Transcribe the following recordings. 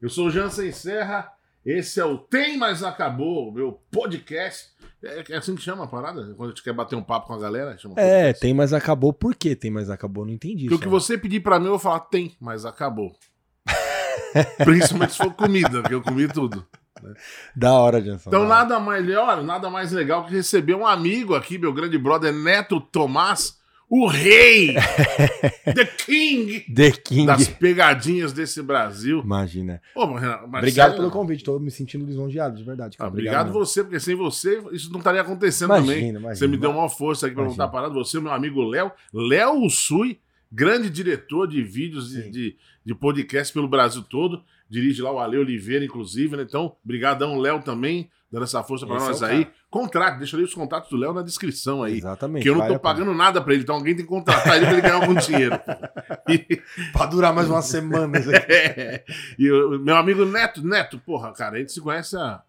Eu sou o Jansen Serra, esse é o Tem Mas Acabou, meu podcast. É, é assim que chama a parada? Quando a gente quer bater um papo com a galera? Chama É, podcast. tem, mas acabou. Por que tem, mas acabou? Não entendi. Porque o que você pedir pra mim, eu vou falar tem, mas acabou. Principalmente se for comida, porque eu comi tudo. Da hora, Jansson. Então, nada melhor, nada mais legal que receber um amigo aqui, meu grande brother Neto Tomás, o rei, the king The King. das pegadinhas desse Brasil. Imagina. Ô, mas Obrigado pelo convite. Tô me sentindo lisonjeado, de verdade. Ah, obrigado mesmo. você, porque sem você isso não estaria acontecendo Imagina, também. imagina. Você me deu uma força aqui pra Imagina. montar a parada. Você, meu amigo Léo, Léo Usui, grande diretor de vídeos de, de, de podcast pelo Brasil todo. Dirige lá o Ale Oliveira, inclusive, né? Então, brigadão, Léo, também, dando essa força Esse é nós o aí. cara. Contrato, deixa ali os contatos do Léo na descrição aí. Exatamente. Que eu não tô pagando nada pra ele, então alguém tem que contratar ele pra ele ganhar algum dinheiro. E, Pra durar mais uma semana. é, e o meu amigo Neto, Neto, porra, cara, a gente se conhece há,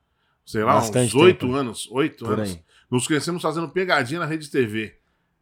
sei lá, Bastante uns oito anos. Oito anos. aí. Nos conhecemos fazendo pegadinha na Rede TV.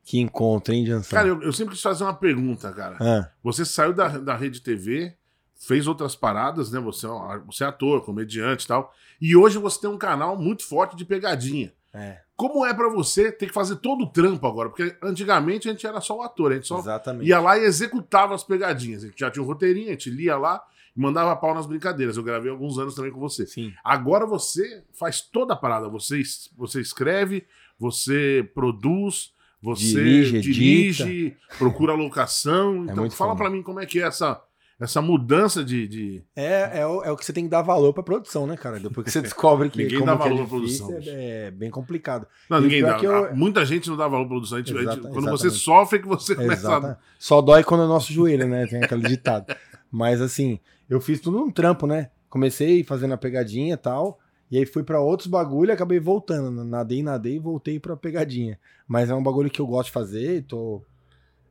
Que encontro, hein, Jansson? Cara, eu, eu sempre quis fazer uma pergunta, cara. Ah, Você saiu da, da Rede TV, fez outras paradas, né? Você é, você é ator, comediante e tal. E hoje você tem um canal muito forte de pegadinha. é, Como é pra você ter que fazer todo o trampo agora? Porque antigamente a gente era só o ator, a gente só exatamente. ia lá e executava as pegadinhas. A gente já tinha um roteirinho, a gente lia lá e mandava pau nas brincadeiras. Eu gravei alguns anos também com você. Sim. Agora você faz toda a parada. Você, você escreve, você produz, você Dirige, dirige, procura locação. então muito fala pra mim como é que é essa, essa mudança de. de- É, é, o, é o que você tem que dar valor pra produção, né, cara? Depois que você descobre que, Ninguém dá é valor pra difícil, produção, É, é bem complicado. Não, E ninguém dá. que eu- Muita gente não dá valor à produção. A gente- a gente- Exata- quando você sofre, é que você começa a. Exato. Só dói quando é nosso joelho, né? Tem aquele ditado. Mas assim, eu fiz tudo num trampo, né? Comecei fazendo a pegadinha e tal. E aí fui pra outros bagulho e acabei voltando. Nadei, nadei e voltei pra pegadinha. Mas é um bagulho que eu gosto de fazer e tô.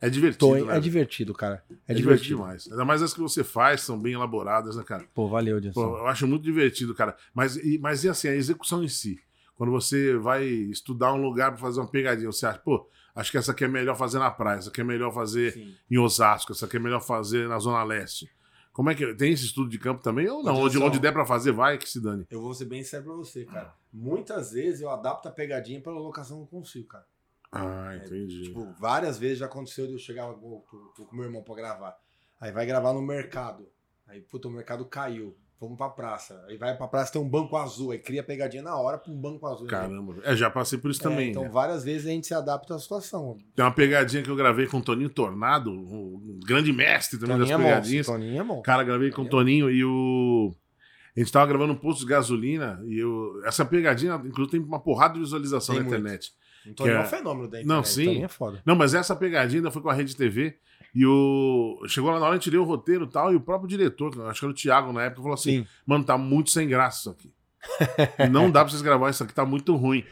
É divertido. tô né? é divertido, cara. É, É divertido. divertido demais. Ainda mais as que você faz, são bem elaboradas, né, cara? Pô, valeu, Pô, Dilson. eu acho muito divertido, cara. Mas e, mas e assim, a execução em si? Quando você vai estudar um lugar pra fazer uma pegadinha, você acha, pô, acho que essa aqui é melhor fazer na praia, essa aqui é melhor fazer Sim. em Osasco, essa aqui é melhor fazer na Zona Leste. Como é que tem esse estudo de campo também? Ou não? Onde, onde der pra fazer, vai que se dane. Eu vou ser bem sério pra você, cara. Muitas vezes eu adapto a pegadinha pela locação que eu consigo, cara. Ah, entendi. Tipo, várias vezes já aconteceu de eu chegar tô, tô com meu irmão pra gravar. Aí vai gravar no mercado. Aí, puta, o mercado caiu. Vamos pra praça. Aí vai pra praça, tem um banco azul. Aí cria pegadinha na hora pra um banco azul. Caramba. É, já passei por isso É, também. então, né? várias vezes a gente se adapta à situação. Tem uma pegadinha que eu gravei com o Toninho Tornado, um grande mestre também Toninho é das monstro. pegadinhas. Toninho é bom. Cara, gravei com o Toninho e o. A gente tava gravando um posto de gasolina e eu... essa pegadinha, inclusive, tem uma porrada de visualização Tem na muito. internet. O Toninho é... é- um fenômeno da Não, internet. sim. Toninho é foda. Não, mas essa pegadinha ainda foi com a Rede TV e o. Chegou lá na hora, a gente leu o roteiro e tal, e o próprio diretor, acho que era o Thiago na época, falou assim: Sim. mano, tá muito sem graça isso aqui. Não dá pra vocês gravar isso aqui, tá muito ruim.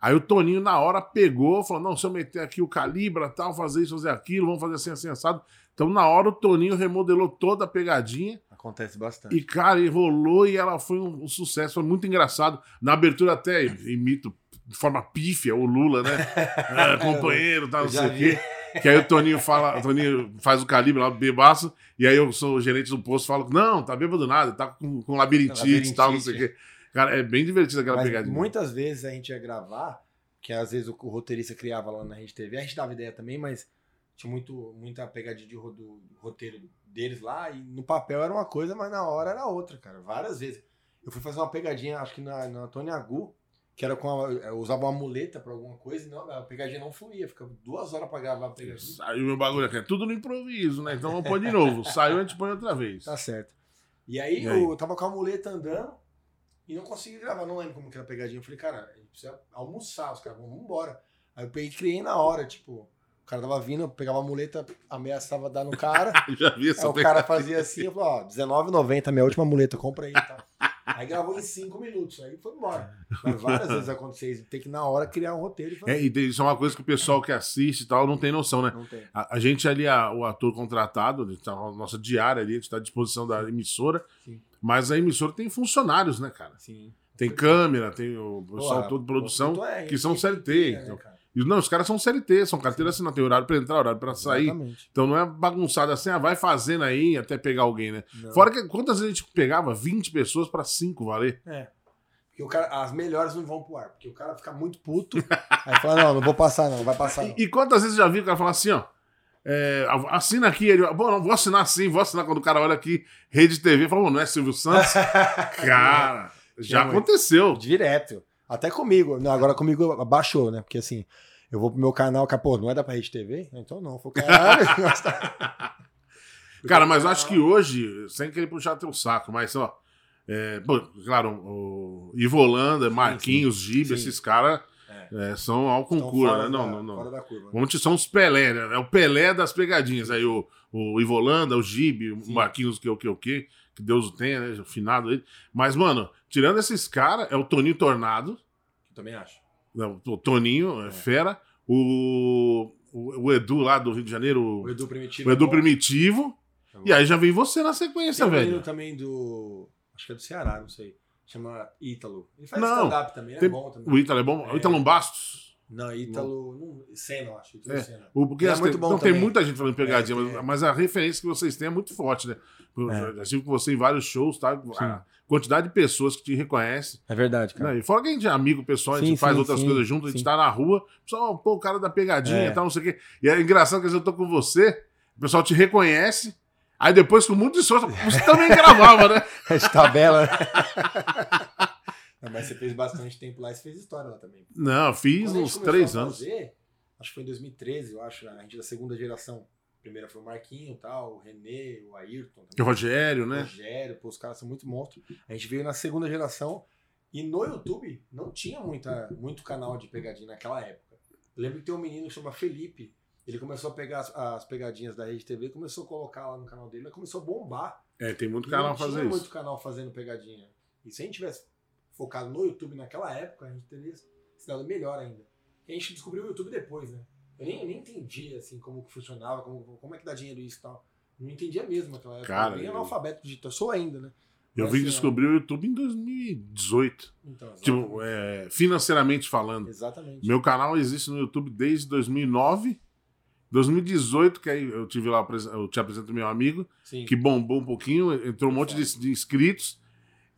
Aí o Toninho, na hora, pegou, falou: não, se eu meter aqui o calibra, tal, fazer isso, fazer aquilo, vamos fazer assim, assim, assado. Então, na hora, o Toninho remodelou toda a pegadinha. Acontece bastante. E, cara, e rolou e ela foi um, um sucesso, foi muito engraçado. Na abertura até imito de forma pífia o Lula, né? Ah, companheiro, tal, não sei o quê. Que aí o Toninho fala, o Toninho faz o calibre lá, bebaço, e aí eu sou o gerente do posto, falo, não, tá bêbado nada, tá com, com labirintite e tal, não sei o quê. Cara, é bem divertido aquela Mas pegadinha. muitas vezes a gente ia gravar, que às vezes o, o roteirista criava lá na Rede TV, a gente dava ideia também, mas tinha muito, muita pegadinha de ro- do roteiro deles lá, e no papel era uma coisa, mas na hora era outra, cara. Várias vezes. Eu fui fazer uma pegadinha, acho que na, na Tony Agu, que era com a, eu usava uma muleta pra alguma coisa, e não, a pegadinha não fluía, ficava duas horas pra gravar a pegadinha. Saiu meu bagulho aqui, é tudo no improviso, né? Então vamos pôr de novo. Saiu, a gente põe outra vez. Tá certo. E aí, E aí? eu tava com a muleta andando e não consegui gravar, não lembro como que era a pegadinha. Eu falei, cara, a gente precisa almoçar, os caras vão embora. Aí eu peguei e criei na hora, tipo, o cara tava vindo, eu pegava a muleta, ameaçava dar no cara. Já vi aí essa o cara fazia assim, eu falei, ó, R$19,90, minha última muleta, compra aí e tal. Aí gravou em cinco minutos, aí foi embora. Mas várias vezes aconteceu isso, tem que na hora criar um roteiro e fazer. É, e isso é uma coisa que o pessoal que assiste e tal não tem noção, né? Não tem. A, a gente ali, a- o ator contratado, tá, a nossa diária ali, a gente está à disposição da emissora, Sim. mas a emissora tem funcionários, né, cara? Sim. Tem câmera, tem o pessoal todo de produção, é que são CLT. inteira, né, então. cara? E, não, os caras são CLT, são carteira assinada, tem horário pra entrar, horário pra sair. Exatamente. Então não é bagunçado assim, ah, vai fazendo aí até pegar alguém, né? Não. Fora que quantas vezes a gente pegava 20 pessoas pra 5 valer? É. Porque o cara, as melhores não vão pro ar, porque o cara fica muito puto. aí fala, não, não vou passar, não, vai passar. Não. E, e quantas vezes eu já vi o cara falar assim, ó. é, assina aqui, ele, bom, não vou assinar sim, vou assinar quando o cara olha aqui, Rede TV, fala, não é Silvio Santos? Cara, já aconteceu. Direto. Até comigo. Não, agora comigo abaixou, né? Porque assim, eu vou pro meu canal, que, pô, não é da pra Rede TV? Então não, foi caralho. Cara, mas acho que hoje, sem querer puxar teu saco, mas ó, é, pô, claro, o Ivo Holanda, Marquinhos, Gibe, esses caras É. é, são ao concurso, né? Não, da- não, não. Fora da curva. Vamos te são os Pelé, né? É o Pelé das pegadinhas. Aí o, o Ivo Holanda, o Gibe, o. Marquinhos, que o que o que, que Deus o tenha, né? Finado ele. Mas, mano, tirando esses caras, é o Toninho Tornado, Também acho. não, o Toninho, é fera, o, o, o Edu lá do Rio de Janeiro, O o, Edu Primitivo. o Edu é. Primitivo, É bom. e aí já vem você na sequência, Tem velho. também do. Acho que é do Ceará, não sei. Chama Ítalo. Ele faz stand-up também, Tem- é bom também. O Ítalo é bom? O É. Ítalo Bastos. Não, Ítalo. Senna, eu acho. É. Senna. O, porque é as- muito bom não, tem também. muita gente falando pegadinha, É, mas, é. mas a referência que vocês têm é muito forte, né? Eu É. já estive com você em vários shows, tá? A quantidade de pessoas que te reconhecem. É verdade, Né? E fora que a gente é amigo pessoal, a gente Sim, faz sim, outras sim, coisas juntos, a gente sim. tá na rua, só, pô, o cara da pegadinha e É. tal, não sei o quê. E é engraçado que às vezes eu tô com você, o pessoal te reconhece, aí depois, com muito esforço, você também gravava, né? De tabela. Não, mas você fez bastante tempo lá e você fez história lá também. Não, eu fiz uns três anos. fazer, acho que foi em 2013, eu acho, a gente da segunda geração. A primeira foi o Marquinho, tal, o Renê, o Ayrton. O Rogério, né? Rogério, pô, os caras são muito monstros. A gente veio na segunda geração e no YouTube não tinha muita, muito canal de pegadinha naquela época. Eu lembro que tem um menino que chama Felipe. Ele começou a pegar as, as pegadinhas da Rede TV, começou a colocar lá no canal dele, mas começou a bombar. É, tem muito E canal tinha isso. muito canal fazendo pegadinha. E se a gente tivesse focado no YouTube naquela época, a gente teria se dado melhor ainda. E a gente descobriu o YouTube depois, né? Eu nem, eu nem entendia assim como que funcionava, como, como é que dá dinheiro isso e tal. Não entendia mesmo naquela época. Cara, eu nem eu- analfabeto digital, eu sou ainda, né? Eu Mas, vim assim, descobrir o YouTube em 2018. Então, Tipo, é, financeiramente falando. Exatamente. Meu canal existe no YouTube desde 2009. 2018, que aí eu tive lá, eu te apresento meu amigo, Sim. que bombou um pouquinho, entrou um monte de, de inscritos,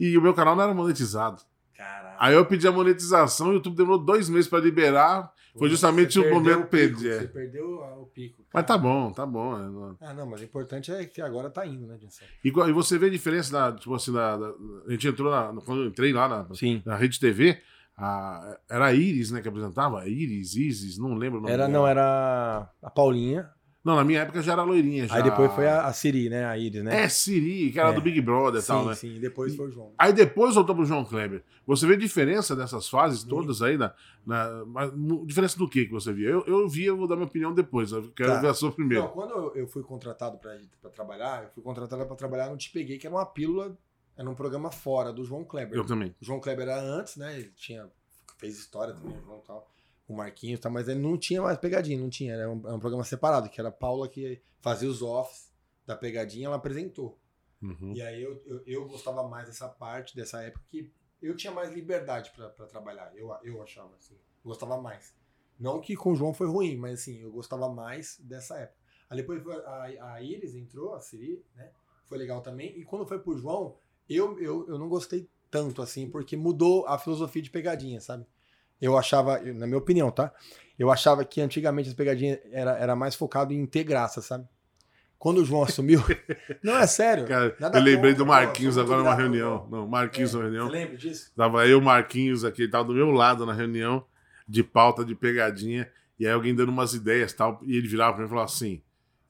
e o meu canal não era monetizado. Caralho. Aí eu pedi a monetização, o YouTube demorou dois meses pra liberar, foi justamente Você o momento perdi, é. Você perdeu o pico. mas cara. tá bom, tá bom. é, Ah, não, mas o importante é que agora tá indo, né, Edson? E, e você vê a diferença da, tipo assim, da, da- a gente entrou na, quando eu entrei lá na, Sim. na Rede TV, a- era a Iris, né, que apresentava, Iris, Isis, não lembro o nome Era, dela. não, era a Paulinha. Não, na minha época já era loirinha. Já. Aí depois foi a, a Siri, né? A Iris, né? É, Siri, que era É. do Big Brother e sim, tal, né? sim. Depois foi o João. Aí depois voltou pro João Kleber. Você vê a diferença dessas fases todas aí? Na, na, mas, diferença do que que você via? Eu, eu vi, eu vou dar minha opinião depois. Eu quero Tá. ver a sua primeiro. Não, quando eu, fui contratado pra, pra trabalhar, eu fui contratado pra trabalhar no Te Peguei, que era uma pílula, era um programa fora do João Kleber. Eu também. O João Kleber era antes, né? Ele tinha, fez história também, João e tal, o Marquinhos e tal, mas ele não tinha mais pegadinha, não tinha. Era um, era um programa separado, que era a Paula que fazia os offs da pegadinha, ela apresentou. Uhum. E aí eu, eu, eu gostava mais dessa parte, dessa época, que eu tinha mais liberdade pra pra trabalhar. Eu, eu achava, assim. Gostava mais. Não que com o João foi ruim, mas assim, eu gostava mais dessa época. Aí depois foi a, a Iris entrou, a Siri, né? Foi legal também. E quando foi pro João, eu, eu, eu não gostei tanto, assim, porque mudou a filosofia de pegadinha, sabe? Eu achava, na minha opinião, tá? Eu achava que antigamente as pegadinhas era, era mais focado em ter graça, sabe? Quando o João assumiu. não, é sério. Cara, eu lembrei do não, Marquinhos agora numa reunião. não. Não, Marquinhos É, numa reunião. Você lembra disso? Tava eu, Marquinhos, aqui, ele tava do meu lado na reunião de pauta de pegadinha. E aí alguém dando umas ideias e tal. E ele virava pra mim e falava assim: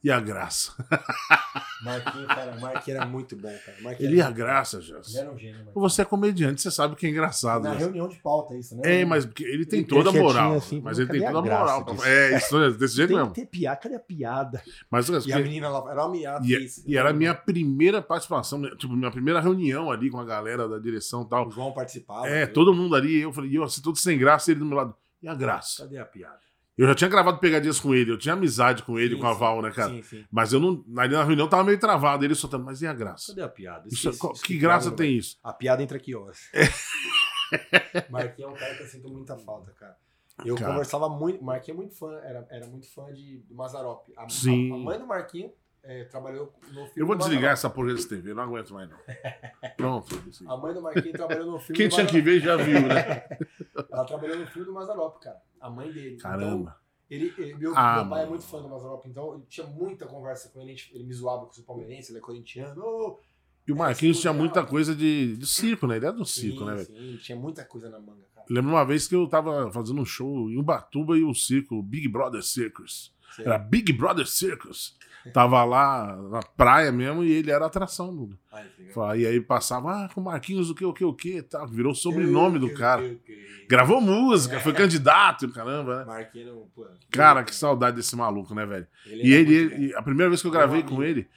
e a graça? Marquinhos, cara, Marquinhos era muito bom, cara. Marquinhos Ele e a graça, Ele Jess. era um gênio, Marquinhos. Você é comediante, você sabe que é engraçado. Na né? reunião de pauta, isso, né? É, mas ele tem Ele toda a moral. assim, mas ele tem toda a moral. É, isso, é desse jeito Tem mesmo. ter piada, cadê a piada? Mas, E a menina lá, era uma miada. e, e era a minha primeira participação, né, tipo, minha primeira reunião ali com a galera da direção e tal. O João participava. É, eu- todo mundo ali, eu falei, eu assim, todo sem graça, ele do meu lado. E a graça? Cadê a piada? Eu já tinha gravado pegadinhas com ele, eu tinha amizade com ele, Sim, com a. Val, né, cara? Sim, sim. Mas eu não. Ali na reunião tava meio travado, ele soltando, mas e a graça? Cadê a piada? Isso, Esqueci- qual- esqueci que a graça tem isso? A piada entra aqui, ó. Marquinhos é um cara que eu sinto muita falta, cara. Eu Cara. conversava muito, Marquinhos é muito fã, era, era muito fã de, do Mazarop. A, Sim. a- a mãe do Marquinhos é, trabalhou no filme Eu vou desligar essa porra desse TV, não aguento mais não. Pronto. assim. A mãe do Marquinhos trabalhou no filme Quem tinha que ver já viu, né? Ela trabalhou no filme do Mazarop, cara. A mãe dele. Então, Caramba. ele, ele- meu, Ah, meu pai é mano. muito fã do Mazarop, então eu tinha muita conversa com ele. gente- Ele me zoava com o palmeirense, ele é corintiano. E o Marquinhos Esse tinha legal. muita coisa de, de circo, né? Ele era do sim, circo, né, velho? sim, tinha muita coisa na manga, cara. Lembro uma vez que eu tava fazendo um show em Ubatuba e o circo, Big Brother Circus. Sei. Era Big Brother Circus. Tava lá na praia mesmo e ele era atração. Do... Ai. E aí passava, ah, com o Marquinhos, o que, o que, o que, tal. Virou o sobrenome do cara. eu- eu- Gravou música, foi candidato, caramba, né? Marquinhos, pô. Cara, que saudade desse maluco, né, velho? Ele E ele, a primeira vez que eu gravei com ele,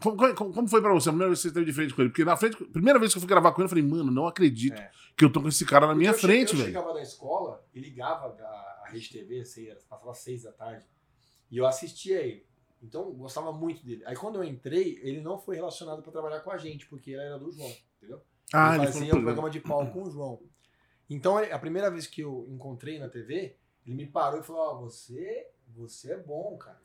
como, como- como foi pra você? A primeira vez que você esteve de frente com ele? Porque na frente, primeira vez que eu fui gravar com ele, eu falei, mano, não acredito É. que eu tô com esse cara na minha Porque eu frente, che- Eu velho. chegava da escola e ligava a, a Rede TV, sei, passava às seis da tarde, e eu assistia ele. Então, gostava muito dele. Aí, quando eu entrei, ele não foi relacionado pra trabalhar com a gente, porque ele era do João, entendeu? Ah, ele fazia um programa. de pau com o João. Então, a primeira vez que eu encontrei na TV, ele me parou e falou: Ó, você, você é bom, cara.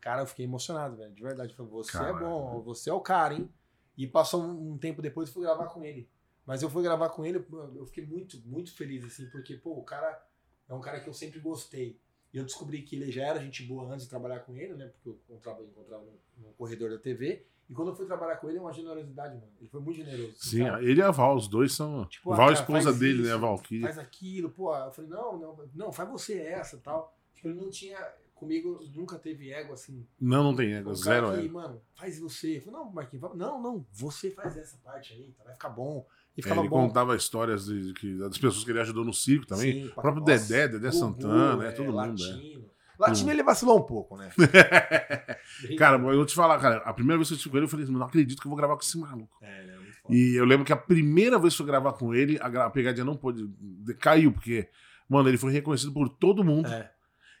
Cara, eu fiquei emocionado, velho, de verdade. Falei, você é bom, você é o cara, hein? E passou um, tempo depois eu fui gravar com ele. Mas eu fui gravar com ele, eu fiquei muito, muito feliz, assim, porque, pô, o cara é um cara que eu sempre gostei. E eu descobri que ele já era gente boa antes de trabalhar com ele, né? Porque eu encontrava, encontrava no, no corredor da TV. E quando eu fui trabalhar com ele, é uma generosidade, mano. Ele foi muito generoso. Sim, cara. ele e a Val, os dois são. Tipo, Val, ah, a cara, esposa dele, isso, né, a Valkyrie. faz aquilo, pô. Eu falei, não, não, não, faz você essa tal. Tipo, ele não tinha, comigo, nunca teve ego assim. Não, não tem ego, Um zero que, ego. mano, faz você. Eu falei, não, Marquinhos, não, não, você faz essa parte aí, tá? vai ficar bom. E É, ficava ele bom. contava histórias de, que, das pessoas que ele ajudou no circo também. Sim, o próprio Dedé, Dedé Santana, é, todo mundo. É. Latino. Latino ele vacilou um pouco, né? Cara, eu vou te falar, cara, a primeira vez que eu estive com ele, eu falei assim, não acredito que eu vou gravar com esse maluco. É, ele é muito foda. E eu lembro que a primeira vez que eu gravar com ele, a, pegadinha não pôde. de- Caiu, porque, mano, ele foi reconhecido por todo mundo. É.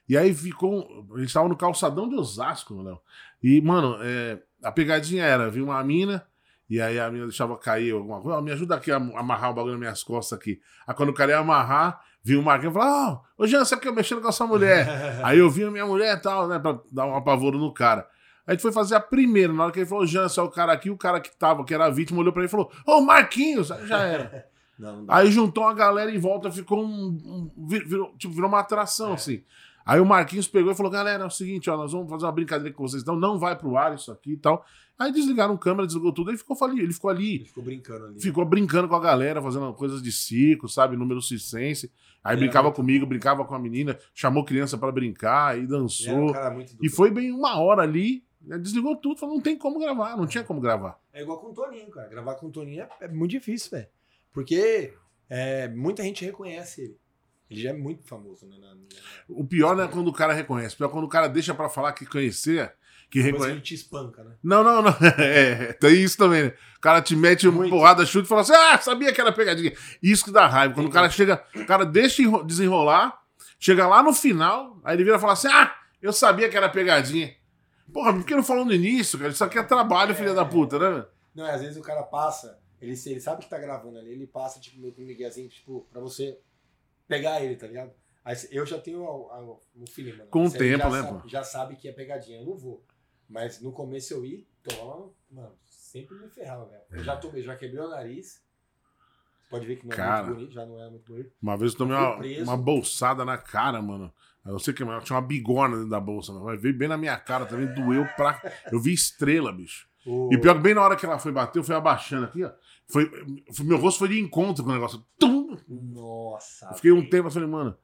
E aí ficou. A gente tava no calçadão de Osasco, Léo. E, mano, é, a pegadinha era: viu uma mina, e aí a mina deixava cair alguma coisa. "Ó, me ajuda aqui a amarrar o bagulho nas minhas costas aqui. Aí quando o cara ia amarrar, viu o Marquinhos e falou: Ó, ô Jean, você fica mexendo com essa mulher. aí eu vi a minha mulher e tal, né, pra dar um apavoro no cara. Aí a gente foi fazer a primeira, na hora que ele falou, Jean, é o cara aqui, o cara que tava, que era a vítima, olhou pra ele e falou, ô Marquinhos, aí já era. Não, não. Aí juntou a galera em volta, ficou um. um- vir- virou, tipo, virou uma atração, É. assim. Aí o Marquinhos pegou e falou: galera, é o seguinte, ó, nós vamos fazer uma brincadeira com vocês, então não vai pro ar isso aqui e tal. Aí desligaram câmera, desligou tudo, ele ficou ali, ele ficou ali, Ele ficou brincando ali. ficou brincando com a galera, fazendo coisas de circo, sabe, número circense. Aí Ele brincava muito comigo, brincava com a menina, chamou criança pra brincar, e um dançou. do E foi bem uma hora ali, né, desligou tudo, falou: não tem como gravar, não tinha como gravar. É igual com o Toninho, cara. Gravar com o Toninho é, é muito difícil, velho. Porque é, muita gente reconhece ele. Ele já é muito famoso, né? Na, O pior não é quando o cara reconhece, o pior é quando o cara deixa pra falar que conhecia, que depois reconhece. ele te espanca, né? Não, não, não. É, tem isso também, né? O cara te mete uma Muito. porrada, chuta e fala assim: ah, sabia que era pegadinha. Isso que dá raiva. Quando o cara chega, o cara deixa enro- desenrolar, chega lá no final, aí ele vira e fala assim: ah, eu sabia que era pegadinha. Porra, por que não falou no início, cara? Isso aqui é trabalho, filha da puta, né? Não, às vezes o cara passa, ele, ele sabe que tá gravando ali, ele passa, tipo, meio com um miguezinho, tipo, pra você pegar ele, tá ligado? Aí eu já tenho o feeling, mano. Com o Cê já tempo, né, sabe- pô? Já sabe que é pegadinha, eu não vou. Mas no começo eu ia, toma, mano, sempre me ferrava, velho. Eu já tomei, já quebrei o nariz. Pode ver que não é Cara. muito bonito, já não é muito bonito. Uma vez eu tomei uma, uma bolsada na cara, mano. Eu sei que tinha uma bigorna dentro da bolsa, mas veio bem na minha cara também, doeu pra. Eu vi estrela, bicho. O- E pior que bem na hora que ela foi bater, eu fui abaixando aqui, ó. Foi, foi- meu rosto foi de encontro com o negócio. Tum! Nossa. Eu fiquei um tempo, eu falei, mano.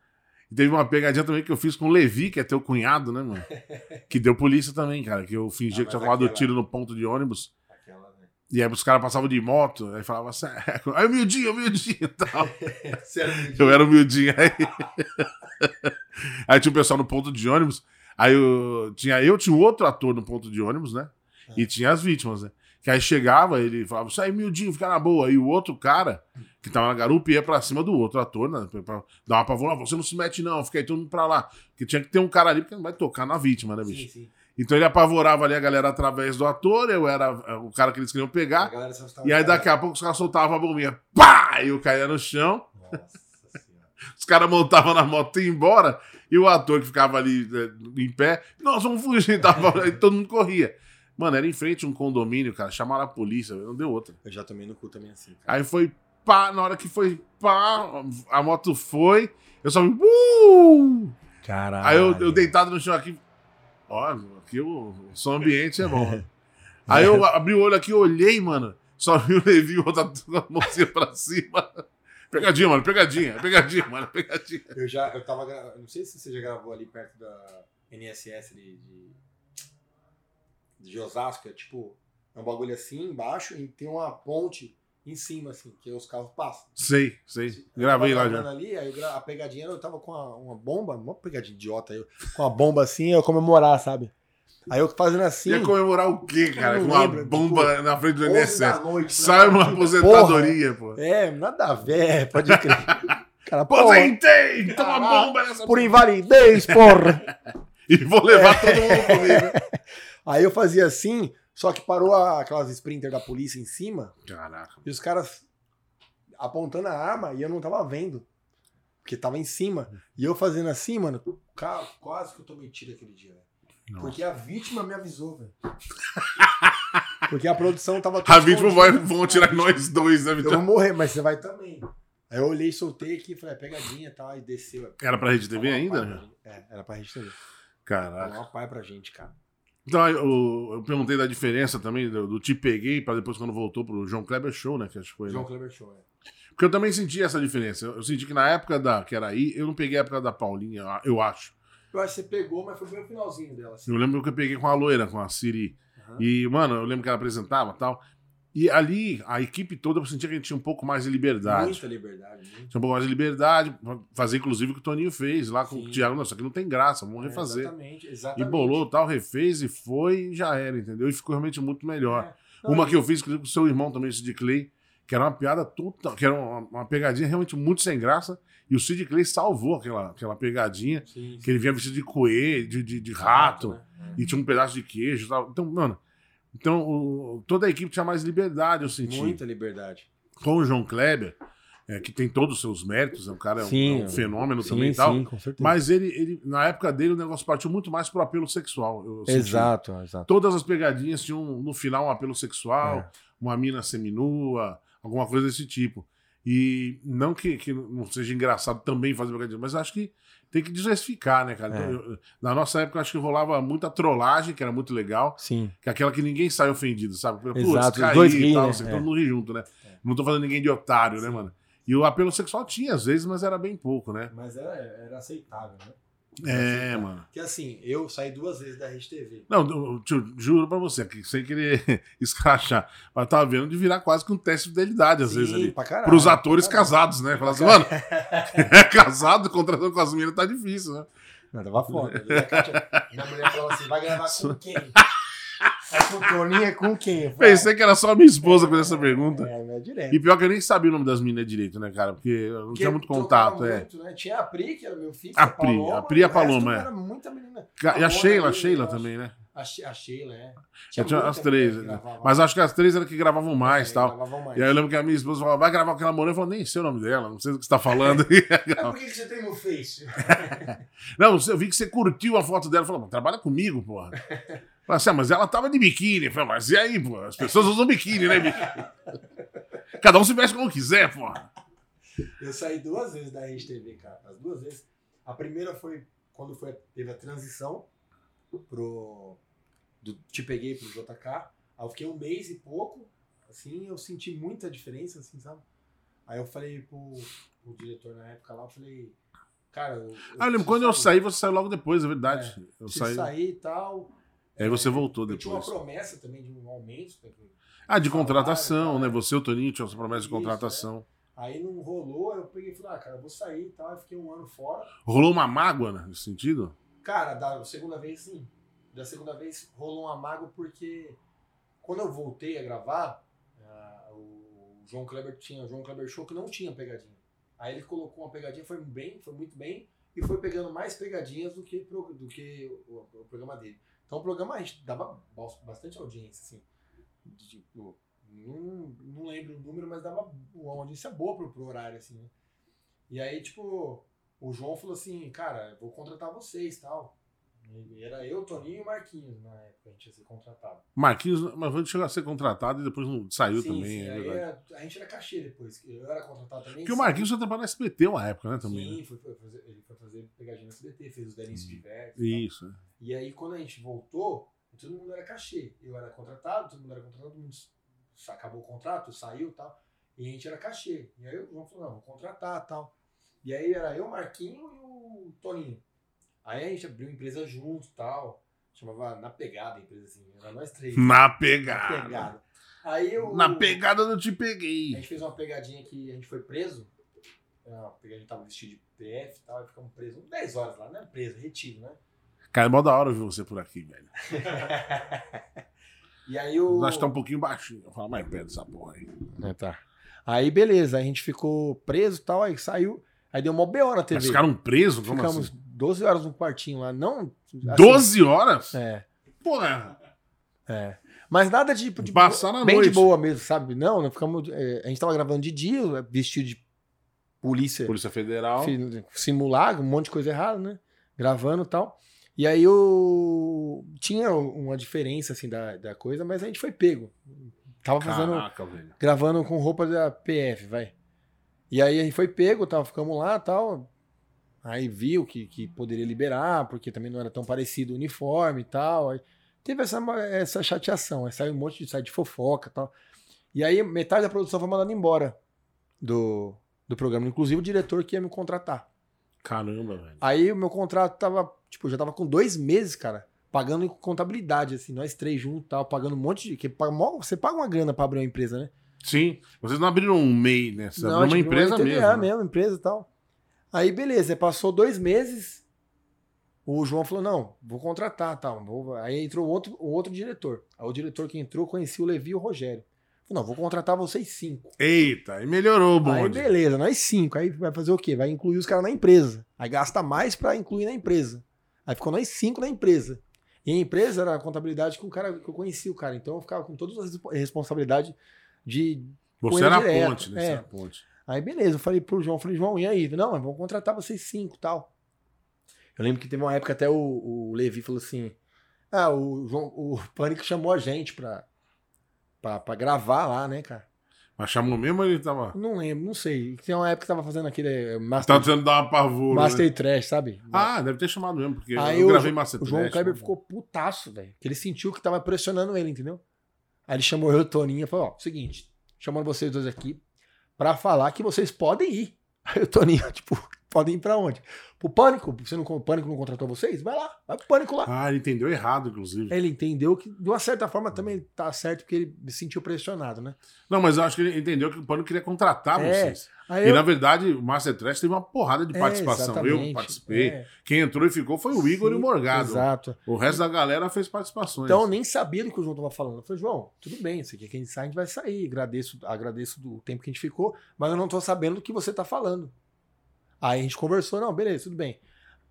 E teve uma pegadinha também que eu fiz com o Levi, que é teu cunhado, né, mano? Que deu polícia também, cara. Que eu fingi Ah, que tinha tomado aquela- tiro no ponto de ônibus. Aquela, né? E aí os caras passavam de moto, aí falavam assim, aí humildinho, humildinho e tal. Eu era humildinho aí. aí tinha o pessoal no ponto de ônibus. Aí eu tinha eu, tinha outro ator no ponto de ônibus, né? E tinha as vítimas, né? Que aí chegava, ele falava, sai humildinho, fica na boa. E o outro cara, que tava na garupa, ia pra cima do outro ator, né? Pra, pra dar uma pavor, você não se mete não, fica aí todo mundo pra lá. Porque tinha que ter um cara ali, porque não vai tocar na vítima, né, bicho? Sim, sim. Então ele apavorava ali a galera através do ator, eu era eh, o cara que eles queriam A pegar. E aí daqui a pouco os caras soltavam a bombinha, pá! E eu caía no chão. Nossa senhora. Os caras montavam na moto e iam embora, e o ator que ficava ali né, em pé, nós vamos fugir, tava, e todo mundo corria. Mano, era em frente a um condomínio, cara, chamaram a polícia, não deu outra. Eu já tomei no cu também assim, cara. Aí foi pá, na hora que foi pá, a moto foi, eu só vi, uh! Caralho. Aí eu, eu deitado no chão aqui, ó, aqui o, o som ambiente é bom. Aí eu abri o olho aqui, olhei, mano, só vi o Levi com a mãozinha pra cima. Pegadinha, mano, pegadinha, pegadinha, mano, pegadinha. Eu já, eu tava, não sei se você já gravou ali perto da NSS de, de, de Osasco, é tipo, é um bagulho assim embaixo e tem uma ponte em cima, assim, que os carros passam. Sei, sei. Gravei lá já. Ali, aí a pegadinha, eu tava com uma, uma bomba, uma pegadinha idiota, eu, com uma bomba assim, eu comemorar, sabe? Aí eu fazendo assim, Ia comemorar o quê, cara? Com uma lembro, bomba na frente do 11 da INSS. noite, Sai né? uma Tipo, aposentadoria, pô. É, nada a ver, pode crer. Cara, Aposentei! Toma bomba nessa por invalidez, porra. E vou levar todo mundo comigo. Aí eu fazia assim, só que parou a- aquelas sprinter da polícia em cima Caraca. e os caras apontando a arma e eu não tava vendo. Porque tava em cima. E eu fazendo assim, mano, cara, quase que eu tomei tiro aquele dia, velho. Nossa. Porque a vítima me avisou, velho. Porque a produção tava A vítima vai, vão tirar nós dois, né, Eu Vitor? vou morrer, mas você vai também. Aí eu olhei, soltei aqui, falei, é pegadinha e tal, aí desceu. Era pra Rede TV Dá ainda? pra gente. É, era pra gente TV. Dá Caraca. uma pai pra gente, cara. Então, eu, eu perguntei da diferença também do, do Te Peguei pra depois quando voltou pro João Kleber Show, né? Que acho que foi. né? João Kleber Show, é. Porque eu também senti essa diferença. Eu, eu senti que na época da que era aí, eu não peguei a época da Paulinha, eu acho. Eu acho que você pegou, mas foi bem o finalzinho dela, assim. Eu lembro que eu peguei com a loira, com a Siri. Aham. E, mano, eu lembro que ela apresentava e tal. E ali, a equipe toda, eu sentia que a gente tinha um pouco mais de liberdade. Muita liberdade. Muito. Tinha um pouco mais de liberdade, fazer inclusive o que o Toninho fez lá com Sim. o Thiago. Nossa, aqui não tem graça, vamos É, refazer. exatamente, E exatamente. bolou tal, refez e foi e já era, entendeu? E ficou realmente muito melhor. É. Não, Uma e- que eu fiz com o seu irmão também, o Sid Clay, que era uma piada total, que era uma, uma pegadinha realmente muito sem graça. E o Sid Clay salvou aquela, aquela pegadinha, Sim, que ele vinha vestido de coelho, de, de, de rato, né? e tinha um pedaço de queijo e tal. Então, mano, então o- toda a equipe tinha mais liberdade, eu senti. Muita liberdade. Com o João Kleber, é, que tem todos os seus méritos, é um cara, é um- Sim, é um fenômeno também e sim, tal. sim, com certeza. Mas ele, ele, na época dele, o negócio partiu muito mais pro apelo sexual. eu senti. Exato, exato. Todas as pegadinhas tinham no final um apelo sexual, É. uma mina seminua, alguma coisa desse tipo. E não que, que não seja engraçado também fazer pegadinha, mas acho que tem que diversificar, né, cara? Então, É. eu- na nossa época, acho que rolava muita trollagem, que era muito legal, Sim. que é aquela que ninguém sai ofendido, sabe? Putz, Exato, os caí dois e tal, né? assim, É. todo mundo ri junto, né? É. Não tô fazendo ninguém de otário, né, Sim. mano? E o apelo sexual tinha, às vezes, mas era bem pouco, né? Mas era, era aceitável, né? É, mano. Porque assim, eu saí duas vezes da Rede TV. Não, eu, tio, juro pra você, que sem querer escrachar, mas eu tava vendo de virar quase que um teste de fidelidade, às vezes, ali. pra caralho. Pros atores casados, né? Falar assim, mano, é casado, contratando com as meninas tá difícil, né? Não, tava foda. E a Kátia- mulher falou assim: vai gravar com quem? É com o Toninho, é com quem? Pensei que era só a minha esposa com essa pergunta. É, é direto. E pior que eu nem sabia o nome das meninas direito, né, cara? Porque eu não Porque tinha muito contato, é. muito, né? Tinha a Pri, que era meu filho. A Pri, a Pri e a o resto Paloma, é. Era muita menina. E a Mona Sheila, a Sheila também, né? A, She- a Sheila, é. Tinha muita as três. né? Mas acho que as três eram que gravavam mais É, e tal. gravavam mais. E aí eu lembro que a minha esposa falava, vai gravar com aquela mulher. Eu falei, nem sei o nome dela, não sei do que você tá falando. Mas por que, que você tem no Face? Não, eu vi que você curtiu a foto dela. Falou, trabalha comigo, porra. Falei assim, ah, mas ela tava de biquíni. Eu Falei, mas e aí, porra? As pessoas usam biquíni, né, biquíni? Cada um se veste como quiser, porra. Eu saí duas vezes da Rede TV, cara. As duas vezes. A primeira foi quando foi, teve a transição pro. Do Te Peguei pro JK. Aí eu fiquei um mês e pouco. Assim, eu senti muita diferença, assim, sabe? Aí eu falei pro, pro diretor na época lá, eu falei. Cara, eu. Ah, eu lembro, quando eu saí, você saiu logo depois, é verdade. eu preciso saí. sair e tal. Aí você voltou Eu tinha uma depois. promessa também de um aumento. que- Ah, de contratação, né? tá. Você e o Toninho tinham essa promessa de Isso, contratação. Aí não rolou, eu peguei e falei, ah, cara, eu vou sair e tal. Aí fiquei um ano fora. Rolou uma mágoa né, nesse sentido? Cara, da segunda vez sim. Da segunda vez rolou um amago porque quando eu voltei a gravar, ah, o João Kleber tinha o João Kleber Show que não tinha pegadinha. Aí ele colocou uma pegadinha, foi bem, foi muito bem, e foi pegando mais pegadinhas do que, do que o, o programa dele. Então o programa gente dava bas- bastante audiência, assim. Tipo, não, não lembro o número, mas dava uma audiência boa pro, pro horário, assim, né? E aí, tipo, o João falou assim, cara, vou contratar vocês tal. Era eu, Toninho e o Marquinhos na época, a gente ia ser contratado. Marquinhos, mas a gente chegou a ser contratado e depois não saiu Sim, também, sim, é era- a gente era cachê depois. Eu era contratado também. Porque o Marquinhos foi trabalhar no SBT uma época, né, também. Sim, né? foi, foi fazer, ele foi fazer pegadinha no SBT, fez os Delícios Diversos. e tal. Isso. é. E aí, quando a gente voltou, todo mundo era cachê. Eu era contratado, todo mundo era contratado, todo mundo acabou o contrato, saiu e tal. E a gente era cachê. E aí o João falou, não, vou contratar e tal. E aí era eu, Marquinho e o Toninho. Aí a gente abriu empresa junto e tal. Chamava Na Pegada a empresa, assim. Era nós três. Na Na pegada. Pegada. Aí eu... Na pegada eu te A peguei. gente fez uma pegadinha que a gente foi preso. É, A pegadinha tava vestido de PF e tal, e ficamos presos uns 10 horas lá, né? Preso, retido, né? Cara, é mó da hora ver você por aqui, velho. e aí o. Nós tá um pouquinho baixinho. Fala mais perto dessa porra aí. É, tá. Aí beleza, a gente ficou preso e tal, aí saiu. Aí deu uma BO na TV. Mas ficaram presos? Como Ficamos assim? 12 horas no quartinho lá. Não. assim, 12 horas? É, Porra. é. Mas nada de. de Passaram a bem noite. de boa mesmo, sabe? Não, não ficamos. é, a gente tava gravando de dia, vestido de polícia. Polícia Federal. simular, um monte de coisa errada, né? Gravando e tal. E aí eu tinha uma diferença assim da, da coisa, mas a gente foi pego. Tava fazendo, Caraca, gravando com roupa da PF, vai. E aí a gente foi pego, tal, ficamos lá, tal. Aí viu que, que poderia liberar, porque também não era tão parecido o uniforme e tal. Aí teve essa, essa chateação, aí saiu um monte de site de fofoca e tal. E aí metade da produção foi mandada embora do, do programa, inclusive o diretor que ia me contratar. Caramba, velho. Aí o meu contrato tava, tipo, já tava com dois meses, cara, pagando contabilidade, assim, nós três juntos, tal, pagando um monte de. Que paga, você paga uma grana pra abrir uma empresa, né? Sim. Vocês não abriram um MEI, né? Vocês abriram uma empresa TDA mesmo. né? mesmo, empresa e tal. Aí, beleza, aí passou dois meses, o João falou, não, vou contratar, tal. vou- Aí entrou outro, o outro diretor. Aí o diretor que entrou conhecia o Levi e o Rogério. Falou, não, vou contratar vocês cinco. Eita, aí melhorou o Aí bonde. beleza, nós cinco. Aí vai fazer o quê? Vai incluir os caras na empresa. Aí gasta mais pra incluir na empresa. Aí ficou nós cinco na empresa. E a empresa era a contabilidade com o cara que eu conhecia o cara. Então eu ficava com todas as responsabilidades de. Você com ele era a ponte, né? é. Você era a ponte. Aí beleza, eu falei pro João, falei, João, e aí? Não, mas vamos contratar vocês cinco tal. Eu lembro que teve uma época até o, o Levi falou assim: Ah, o, João, o Pânico chamou a gente pra, pra, pra gravar lá, né, cara? Mas chamou mesmo ou ele tava. Não lembro, não sei. Tem uma época que tava fazendo aquele eh, Master, Tava tentando dar uma pavor. Master né? Trash, sabe? Ah, deve ter chamado mesmo, porque Aí eu gravei Master o João Trash, Kleber né? ficou putaço, velho. Que ele sentiu que tava pressionando ele, entendeu? Aí ele chamou eu e o Toninho e falou: Ó, seguinte, chamando vocês dois aqui pra falar que vocês podem ir. Aí o Toninho, tipo, podem ir pra onde? Pro Pânico? Você não, o Pânico não contratou vocês? Vai lá, vai pro Pânico lá. Ah, ele entendeu errado, inclusive. Ele entendeu que, de uma certa forma, também tá certo, porque ele se sentiu pressionado, né? Não, mas eu acho que ele entendeu que o Pano queria contratar É, vocês. Aí E eu- na verdade, o Master Trash teve uma porrada de É, participação. eu exatamente, participei. é. Quem entrou e ficou foi o Igor e o Morgado. Exato. O resto da galera fez participações. Então eu nem sabia do que o João tava falando. Eu falei, João, tudo bem, isso aqui que a gente sai, a gente vai sair. Agradeço, agradeço do tempo que a gente ficou, mas eu não tô sabendo do que você tá falando. Aí a gente conversou, não, beleza, tudo bem.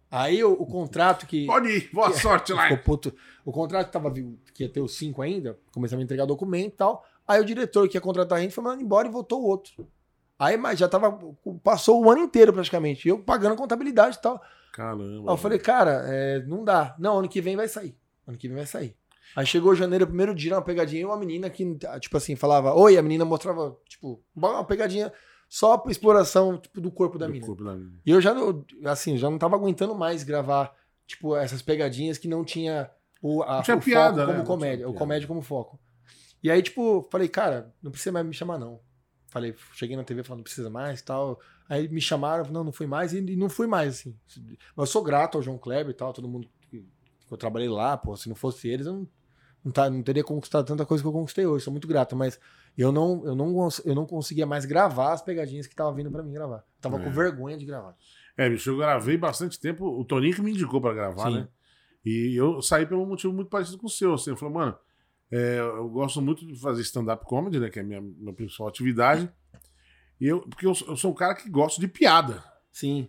Aí o, o contrato que. Pode ir, boa sorte lá. ficou puto, o contrato que, tava, que ia ter os cinco ainda, começamos a entregar documento e tal. Aí o diretor que ia contratar a gente foi mandado embora e voltou o outro. Aí, mas já tava. Passou o ano inteiro praticamente. Eu pagando contabilidade e tal. Caramba. Aí eu falei, cara, é, não dá. Não, ano que vem vai sair. Ano que vem vai sair. Aí chegou janeiro, primeiro dia, uma pegadinha, e uma menina que, tipo assim, falava, oi, a menina mostrava, tipo, uma pegadinha só pra exploração, tipo, do corpo da Do menina. corpo da menina. E eu já, não- assim, já não tava aguentando mais gravar, tipo, essas pegadinhas que não tinha o, a, Não tinha o piada, foco né? como comédia, o comédia como foco. E aí, tipo, falei, cara, não precisa mais me chamar, não. Falei, cheguei na TV falando, não precisa mais tal. Aí me chamaram, não, não fui mais, e, não fui mais, assim. Mas eu sou grato ao João Kleber e tal, todo mundo que, que eu trabalhei lá, pô, se não fosse eles, eu não, não, tá, não teria conquistado tanta coisa que eu conquistei hoje, sou muito grato, mas eu não, eu não, eu não conseguia mais gravar as pegadinhas que tava vindo pra mim gravar. Tava É. com vergonha de gravar. É, bicho, eu gravei bastante tempo. O Toninho que me indicou pra gravar, Sim. né? E eu saí pelo motivo muito parecido com o seu. Assim, eu falei, mano, é, eu gosto muito de fazer stand-up comedy, né? Que é a minha, minha principal atividade. E eu, porque eu, sou- eu sou um cara que gosta de piada. Sim.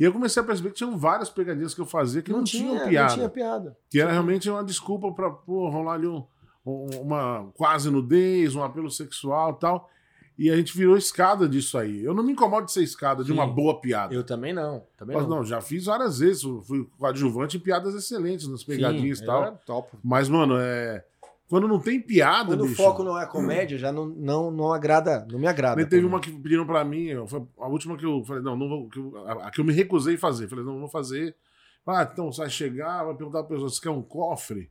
E eu comecei a perceber que tinham várias pegadinhas que eu fazia que não, tinham piada. Não tinha piada. Que era realmente uma desculpa pra pô, rolar ali um- uma quase nudez, um apelo sexual e tal. E a gente virou escada disso aí. Eu não me incomodo de ser escada, de Sim. uma boa piada. Eu também não. Também Mas não. não, já fiz várias vezes. Fui coadjuvante em piadas excelentes, nas pegadinhas Sim, e tal. eu topo. Mas, mano, é. Quando não tem piada, Quando bicho. o foco não é comédia, já não, não, não agrada, não me agrada. Teve uma que pediram pra mim, foi a última que eu falei, não, não vou. que eu- a, a que eu me recusei a fazer. Falei, não, não vou fazer. Ah, então você vai chegar, vai perguntar pra pessoa, você quer um cofre?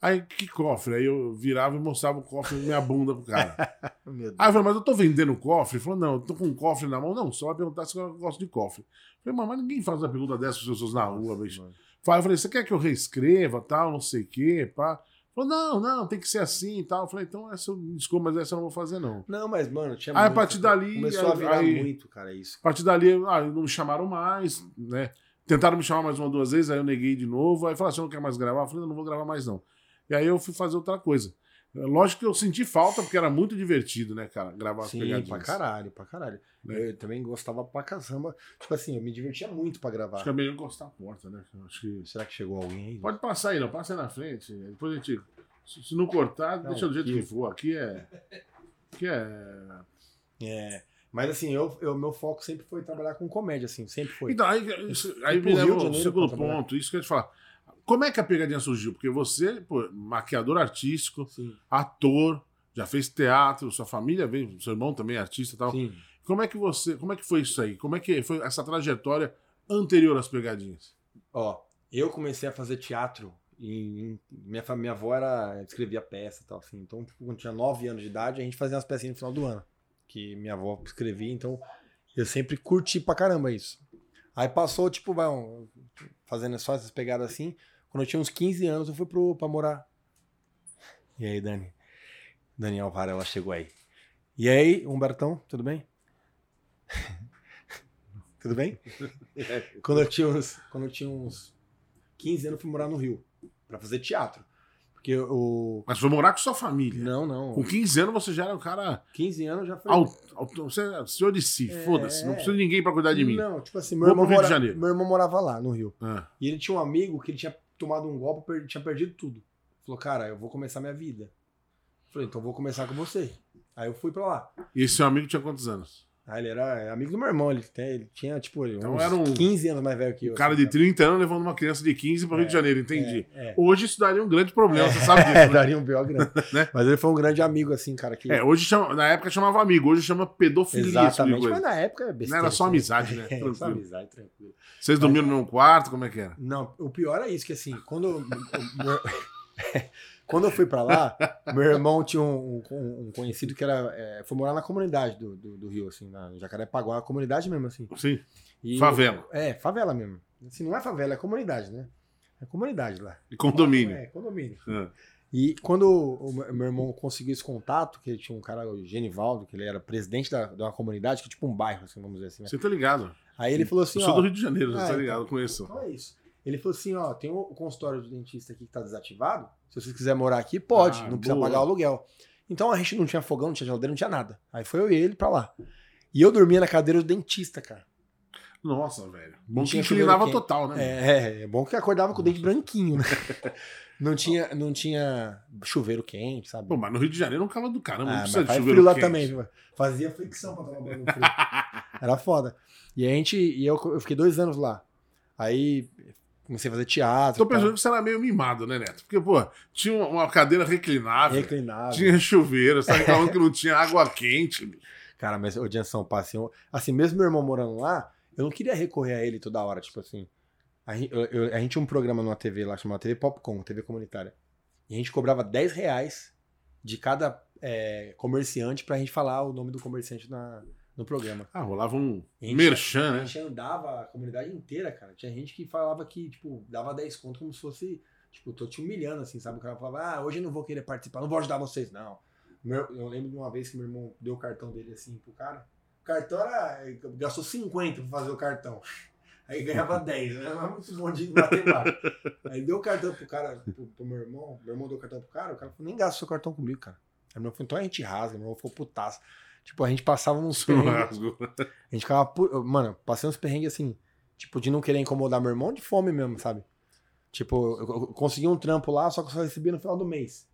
Aí, que cofre? Aí eu virava e mostrava o cofre na minha bunda pro cara. Aí eu falei, mas eu tô vendendo cofre? Ele falou, não, eu tô com um cofre na mão. Não, só vai perguntar se eu gosto de cofre. Eu falei, mas, ninguém faz uma pergunta dessa pras pessoas na rua, bicho. Aí eu falei, você quer que eu reescreva, tal, não sei o quê, pá? Falou, não, não, tem que ser assim e tal. Eu falei, então essa desculpa, mas essa eu não vou fazer, não. Não, mas, mano, tinha Aí, a partir dali, Começou aí- a virar aí- muito, cara, isso. A partir dali, ah, não me chamaram mais, né? Tentaram me chamar mais uma, duas vezes, aí eu neguei de novo. Aí falaram, você não quer mais gravar? Eu falei, não, não vou gravar mais não. E aí eu fui fazer outra coisa. É, Lógico que eu senti falta, porque era muito divertido, né, cara, gravar as Sim, pegadinhas. pra caralho, pra caralho. Né? Eu também gostava pra caramba. Tipo assim, eu me divertia muito pra gravar. Acho que é melhor encostar a porta, né? Acho que... Será que chegou alguém aí? Pode passar aí, não. Passa aí na frente. Depois a gente... Se não cortar, Não, deixa do jeito aqui- que for. Aqui é... Aqui é... É. Mas assim, eu, eu, meu foco sempre foi trabalhar com comédia, assim, sempre foi. Então, aí, isso- aí me leva ao Janeiro segundo ponto. Isso que eu ia te falar. Como é que a pegadinha surgiu? Porque você, pô, maquiador artístico, Sim, ator, já fez teatro, sua família veio, seu irmão também é artista e tal. sim. Como é que você, como é que foi isso aí? Como é que foi essa trajetória anterior às pegadinhas? Ó, eu comecei a fazer teatro e minha, minha avó era, escrevia peça e tal, assim. Então, tipo, quando tinha 9 anos de idade, a gente fazia umas pecinhas no final do ano. Que minha avó escrevia, então eu sempre curti pra caramba isso. Aí passou, tipo, vai, um- fazendo só essas pegadas assim. Quando eu tinha uns 15 anos, eu fui pro, pra morar. E aí, Dani? Daniel Varela chegou aí. E aí, Humbertão, tudo bem? tudo bem? Quando eu tinha uns, quando eu tinha uns 15 anos, eu fui morar no Rio pra fazer teatro. Porque o Mas foi morar com sua família. não, não. Com 15 anos você já era um cara 15 anos já foi alto, você é senhor de si, É. foda-se, não precisa de ninguém pra cuidar de mim. Não, tipo assim, meu Vou irmão, mora- Janeiro. meu irmão morava lá no Rio. Ah, E ele tinha um amigo que ele tinha tomado um golpe, tinha perdido tudo. Falou, cara, eu vou começar minha vida. Falei, então vou começar com você. Aí eu fui pra lá. E esse seu amigo tinha quantos anos? Aí ele era amigo do meu irmão, ele, tem- ele tinha, tipo, Então uns era um- 15 anos mais velho que eu. Um cara assim, de 30 anos levando uma criança de 15 para o Rio de É, Janeiro, entendi. É, é. Hoje isso daria um grande problema, você sabe disso. É, né? daria um B.O. grande. Né? Mas ele foi um grande amigo, assim, cara, que... É, hoje chama, na época chamava amigo, hoje chama pedofilia. tipo Exatamente, mas na época é besteira. Não era só assim. amizade, né? É, só Tranquilo. amizade, tranquilo. Vocês dormiam no mesmo quarto, como é que era? Não, o pior é isso, que assim, quando, quando eu fui pra lá, meu irmão tinha um, um- um conhecido que era. é, foi morar na comunidade do, do, do Rio, assim, na Jacarepaguá, a comunidade mesmo, assim. Sim, E- favela. É, favela mesmo. Assim, não é favela, é comunidade, né? É comunidade lá. E condomínio. É, condomínio. É. E quando o meu irmão conseguiu esse contato, que tinha um cara, o Genivaldo, que ele era presidente da, de uma comunidade, que é tipo um bairro, assim, vamos dizer assim, né? Você tá ligado? Aí ele falou assim, eu sou ó, do Rio de Janeiro, você Ah, tá então. ligado? Eu conheço. Então é isso. Ele falou assim, ó, tem o consultório do dentista aqui que tá desativado. Se vocês quiserem morar aqui, pode. Ah, não precisa boa. pagar o aluguel. Então a gente não tinha fogão, não tinha geladeira, não tinha nada. Aí foi eu e ele pra lá. E eu dormia na cadeira do dentista, cara. Nossa, velho. Bom Não que inclinava total, né? É, é bom que acordava com o dente branquinho, né? Não tinha, não tinha chuveiro quente, sabe? Pô, mas no Rio de Janeiro é um calor do caramba, não Ah, precisa mas de chuveiro frio lá quente. também, viu? Fazia fricção pra tomar banho no frio. Era foda. E a gente, e eu, eu fiquei dois anos lá. Aí comecei a fazer teatro. Tô pensando que você era meio mimado, né, Neto? Porque, pô, tinha uma- cadeira reclinável, Reclinado. tinha chuveiro, você tá reclamando que não tinha água quente. Cara, mas o Jansão assim, eu- assim, mesmo meu irmão morando lá, eu não queria recorrer a ele toda hora, tipo assim. A eu- a gente tinha um programa numa TV lá chamada TV Popcom, TV comunitária. E a gente cobrava 10 reais de cada é, comerciante pra gente falar o nome do comerciante na, no programa. Ah, rolava um A merchan, A né? gente andava a comunidade inteira, cara. Tinha gente que falava que, tipo, dava 10 conto como se fosse, tipo, tô te humilhando, assim, sabe? O cara falava, ah, hoje eu não vou querer participar, não vou ajudar vocês, não. Meu- eu lembro de uma vez que meu irmão deu o cartão dele assim pro cara. O cartão era. gastou 50 pra fazer o cartão. Aí ganhava 10, né? Não é muito bom de matemática. Aí deu o cartão pro cara, pro, pro meu irmão. Meu irmão deu o cartão pro cara, o cara falou, nem gasta o seu cartão comigo, cara. Aí meu irmão falou, então a gente rasga, meu irmão ficou putaço. Tipo, a gente passava uns perrengues. A gente ficava. Mano, passei uns perrengues assim. Tipo, de não querer incomodar meu irmão de fome mesmo, sabe? Tipo, eu eu consegui um trampo lá, só que eu só recebia no final do mês.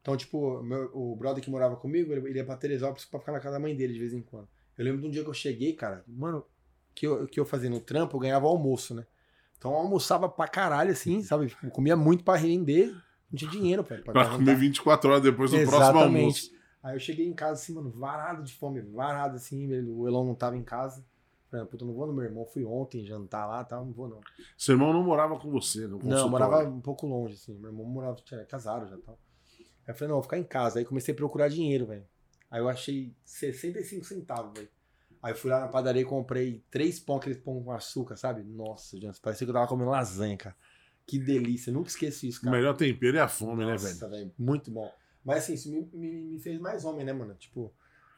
Então, tipo, meu- o brother que morava comigo, ele, ele ia pra Teresópolis pra ficar na casa da mãe dele de vez em quando. Eu lembro de um dia que eu cheguei, cara, mano, que eu, que eu fazia no trampo, eu ganhava almoço, né? Então eu almoçava pra caralho, assim, sabe? Tipo, comia muito pra render, não tinha dinheiro, velho. pra Pra comer 24 horas depois do próximo almoço. Aí eu cheguei em casa assim, mano, varado de fome, varado assim, o Elon não tava em casa. Falei, puta, eu não vou no meu irmão, fui ontem jantar lá, tal, não vou não. Seu irmão não morava com você, no Não, morava um pouco longe, assim. Meu irmão morava, tinha casado já tal. Aí eu falei, não, vou ficar em casa. Aí comecei a procurar dinheiro, velho. Aí eu achei 65 centavos, velho. Aí fui lá na padaria e comprei três pão, aqueles pão com açúcar, sabe? Nossa, gente, parecia que eu tava comendo lasanha, cara. Que delícia, nunca esqueci isso, O cara. melhor tempero é a fome, né? Nossa, velho, muito bom. Mas assim, isso me, me, me fez mais homem, né, mano? Tipo,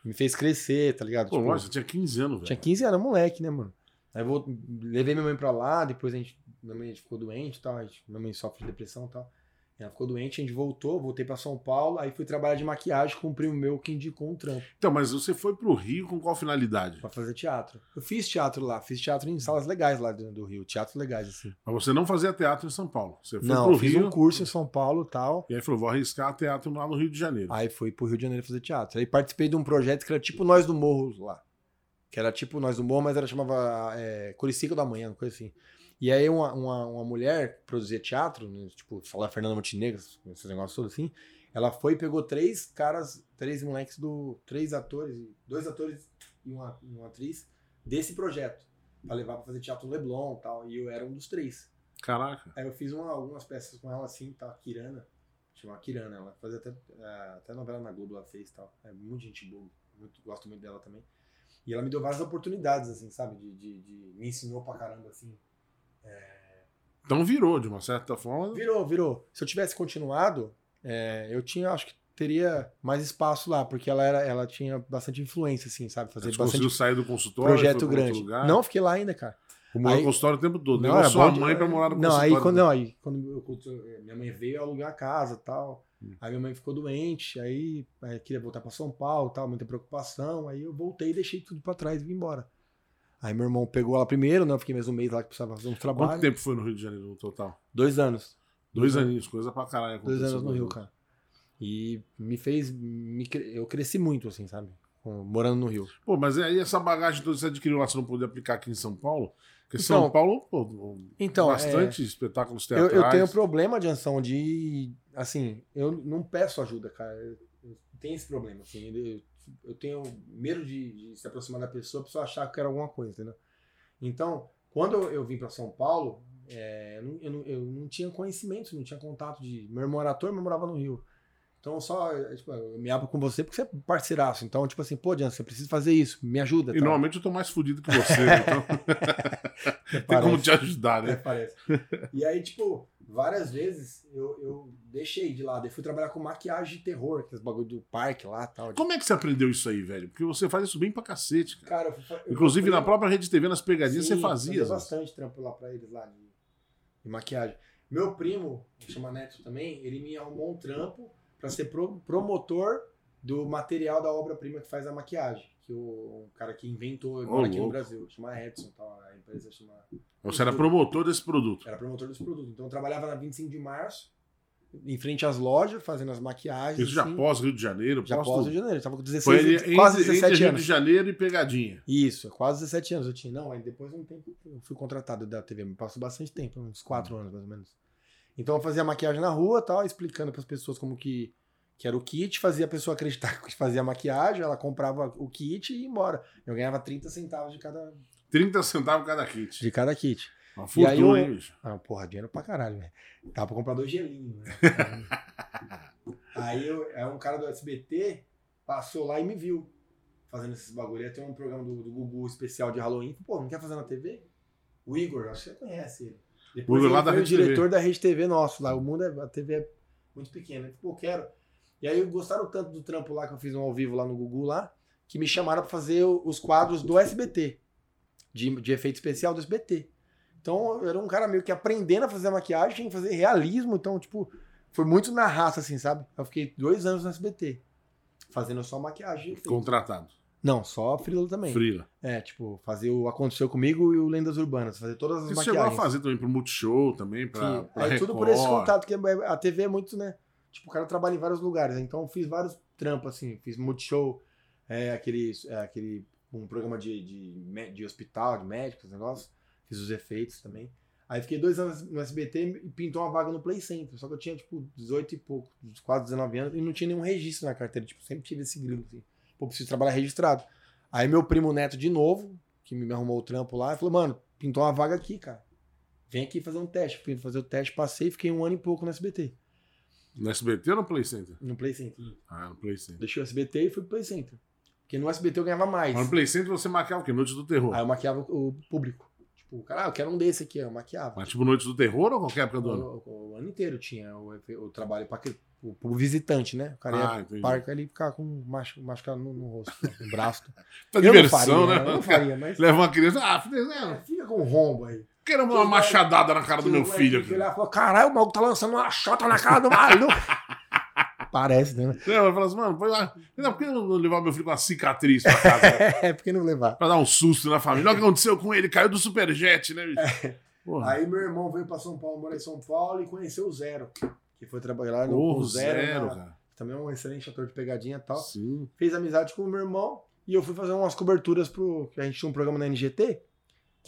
me fez crescer, tá ligado? Pô, Tipo, lógico, você tinha 15 anos, tinha velho. 15 anos, moleque, né, mano? Aí eu vou, levei minha mãe pra lá, depois a gente, minha mãe ficou doente e tal, a gente- minha mãe sofre de depressão e tal. Ela ficou doente, a gente voltou, voltei pra São Paulo, aí fui trabalhar de maquiagem com um primo meu que indicou um trampo Então, mas você foi pro Rio com qual finalidade? pra fazer teatro. Eu fiz teatro lá, fiz teatro em salas legais lá do, do Rio, teatros legais, assim. Mas você não fazia teatro em São Paulo. Você foi Não, pro eu fiz Rio um curso em São Paulo e tal. e aí falou, vou arriscar teatro lá no Rio de Janeiro. Aí fui pro Rio de Janeiro fazer teatro. Aí participei de um projeto que era tipo Nós do Morro lá. Que era tipo Nós do Morro, mas era chamava é, Curicica da Manhã, coisa assim. E aí uma, uma, uma mulher que produzia teatro, né, tipo, falar Fernanda Montenegro, esses negócios todos assim, ela foi e pegou três caras, três moleques do. três atores, dois atores e uma, uma atriz desse projeto. Pra levar pra fazer teatro no Leblon e tal. E eu era um dos três. Caraca. Aí eu fiz uma- algumas peças com ela assim, tá? Kirana. Chamava Kirana, ela fazia até, é, até novela na Globo, ela fez e tal. É muito gente boa, muito, gosto muito dela também. E ela me deu várias oportunidades, assim, sabe? De, de, de- me ensinou pra caramba, assim. Então virou, de uma certa forma. Virou, virou. Se eu tivesse continuado, é, eu tinha, acho que teria mais espaço lá, porque ela era, ela tinha bastante influência, assim, sabe? Fazer Você conseguiu bastante sair do consultório, projeto grande. lugar. Não, fiquei lá ainda, cara. Morou no consultório o tempo todo. Não, era sua bom de- mãe pra morar no Não, consultório. aí quando, não, aí quando eu- eu- minha mãe veio alugar a casa e tal. Hum. Aí minha mãe ficou doente, aí, aí queria voltar pra São Paulo, tal, muita preocupação. Aí eu voltei e deixei tudo pra trás e vim embora. Aí meu irmão pegou ela primeiro, né? Eu fiquei mais um mês lá que precisava fazer um Quanto trabalho. tempo foi no Rio de Janeiro no total? Dois anos. Dois Dois aninhos, coisa pra caralho. Dois anos no no Rio, cara. E me fez. me eu cresci muito, assim, sabe? Morando no Rio. Pô, mas aí essa bagagem toda que você adquiriu lá, você não podia aplicar aqui em São Paulo? Porque Então- São Paulo, pô, Então, bastante espetáculos Eu, teatrais. eu tenho problema de anção de. Assim, eu não peço ajuda, cara. Eu, eu tenho esse problema. Assim, eu, eu tenho medo de, de se aproximar da pessoa, a pessoa achar que quero alguma coisa, entendeu? Então, quando eu, eu vim para São Paulo, é, eu, não, eu, não, eu não tinha conhecimento, não tinha contato de. Meu irmão era ator, mas morava no Rio. Então, só. é, Tipo, eu me abro com você porque você é parceiraço. Então, tipo assim, pô, Diana, você precisa fazer isso, me ajuda. E tal. normalmente eu tô mais fudido que você, então tem como Parece. te ajudar, É, né? parece. E aí, tipo, várias vezes eu, eu deixei de lado. Eu fui trabalhar com maquiagem de terror, aqueles bagulho do parque lá e tal. Como é que você aprendeu isso aí, velho? Porque você faz isso bem pra cacete, cara. Cara, eu eu Inclusive fui- na própria Rede TV, nas pegadinhas, Sim, você fazia. vezes. bastante trampo lá pra eles lá de, de maquiagem. Meu primo, que chama Neto também, ele me arrumou um trampo pra ser pro- promotor do material da obra-prima que faz a maquiagem. Que o, um cara que inventou agora aqui no. Brasil, chama Edson, tal, a empresa chama Você era promotor desse produto. Era promotor desse produto. Então eu trabalhava na 25 de março, em frente às lojas, fazendo as maquiagens. Isso já assim. pós Rio de Janeiro, Já pós. Rio de Janeiro. Eu tava com 16, Foi ele, quase entre, 17 entre Rio anos. de Janeiro e pegadinha. Isso, quase 17 anos eu tinha. Não, aí depois de um tempo eu fui contratado da TV. Me passou bastante tempo, uns 4 Hum. anos mais ou menos. Então eu fazia maquiagem na rua tal, explicando para as pessoas como que, que era o kit, fazia a pessoa acreditar que fazia maquiagem, ela comprava o kit e ia embora. Eu ganhava 30 centavos de cada, 30 centavos cada kit. de cada kit. Uma E aí fortuna, eu- hein, bicho? Ah, porra, dinheiro pra caralho, velho. Dá pra comprar dois gelinhos, né? aí eu, aí um cara do SBT passou lá e me viu fazendo esses bagulho. Ia ter um programa do, do Gugu especial de Halloween. Pô, não quer fazer na TV? O Igor, acho que você conhece ele. Depois Igor lá da foi o Rede TV. diretor da Rede TV nosso lá. O mundo é, a TV é muito pequena. Ele, Pô, quero. E aí gostaram tanto do trampo lá que eu fiz um ao vivo lá no Gugu lá, que me chamaram pra fazer os quadros do SBT. De, de efeito especial do SBT. Então eu era um cara meio que aprendendo a fazer maquiagem, tinha que fazer realismo, então, tipo, foi muito na raça, assim, sabe? Eu fiquei dois anos no SBT, fazendo só maquiagem. Contratado. Não, só frila também. Frila. É, tipo, fazer o Aconteceu Comigo e o Lendas Urbanas, fazer todas as Você chegou a maquiagens. fazer também pro Multishow, também, pra, Sim. pra Aí Record. tudo por esse contato, que a TV é muito, né? Tipo, o cara trabalha em vários lugares. né? Então eu fiz vários trampos, assim. Fiz multishow, é, aquele, é, aquele um programa de, de, de hospital, de médicos, negócio. Fiz os efeitos também. Aí fiquei dois anos no SBT e pintou uma vaga no Play Center. Só que eu tinha, tipo, 18 e pouco, quase 19 anos, e não tinha nenhum registro na carteira. Tipo, sempre tive esse gringo, assim. Pô, preciso trabalhar registrado. Aí meu primo neto, de novo, que me arrumou o trampo lá, falou, mano, pintou uma vaga aqui, cara. Vem aqui fazer um teste. Fui fazer o teste, passei fiquei um ano e pouco no SBT. No SBT ou no Play Center? No Play Center. Ah, no Play Center. Deixei o SBT e fui pro Play Center. Porque no SBT eu ganhava mais. Mas no Play Center você maquiava o quê? Noites do Terror. Aí eu maquiava o público. Tipo, cara, ah, eu quero um desse aqui, eu maquiava. Mas tipo Noites do Terror ou qualquer época do ano? O, o- o ano inteiro tinha o, o trabalho para o pro visitante, né? O cara ia Ah, entendi. parque ali e ficava com machu, machucado no, no rosto, no braço. Tá diversão, faria, né? Eu não faria, mas. Leva uma criança. Ah, filho, É, né? fica com rombo aí. Quero uma machadada na cara do meu filho aqui. Ele falou, caralho, o maluco tá lançando uma chota na cara do maluco. Parece, né? Não, vai falar assim, mano, põe lá. Não, por que não levar meu filho com uma cicatriz pra casa? É, por que não levar? pra dar um susto na família. Olha o que aconteceu com ele, caiu do superjet, né, bicho? Porra. Aí meu irmão veio pra São Paulo, mora em São Paulo e conheceu o Zero. Que foi trabalhar no Porra, com o o Zero. zero, na- cara. Também é um excelente ator de pegadinha e tal. Sim. Fez amizade com o meu irmão e eu fui fazer umas coberturas pro. A gente tinha um programa na NGT,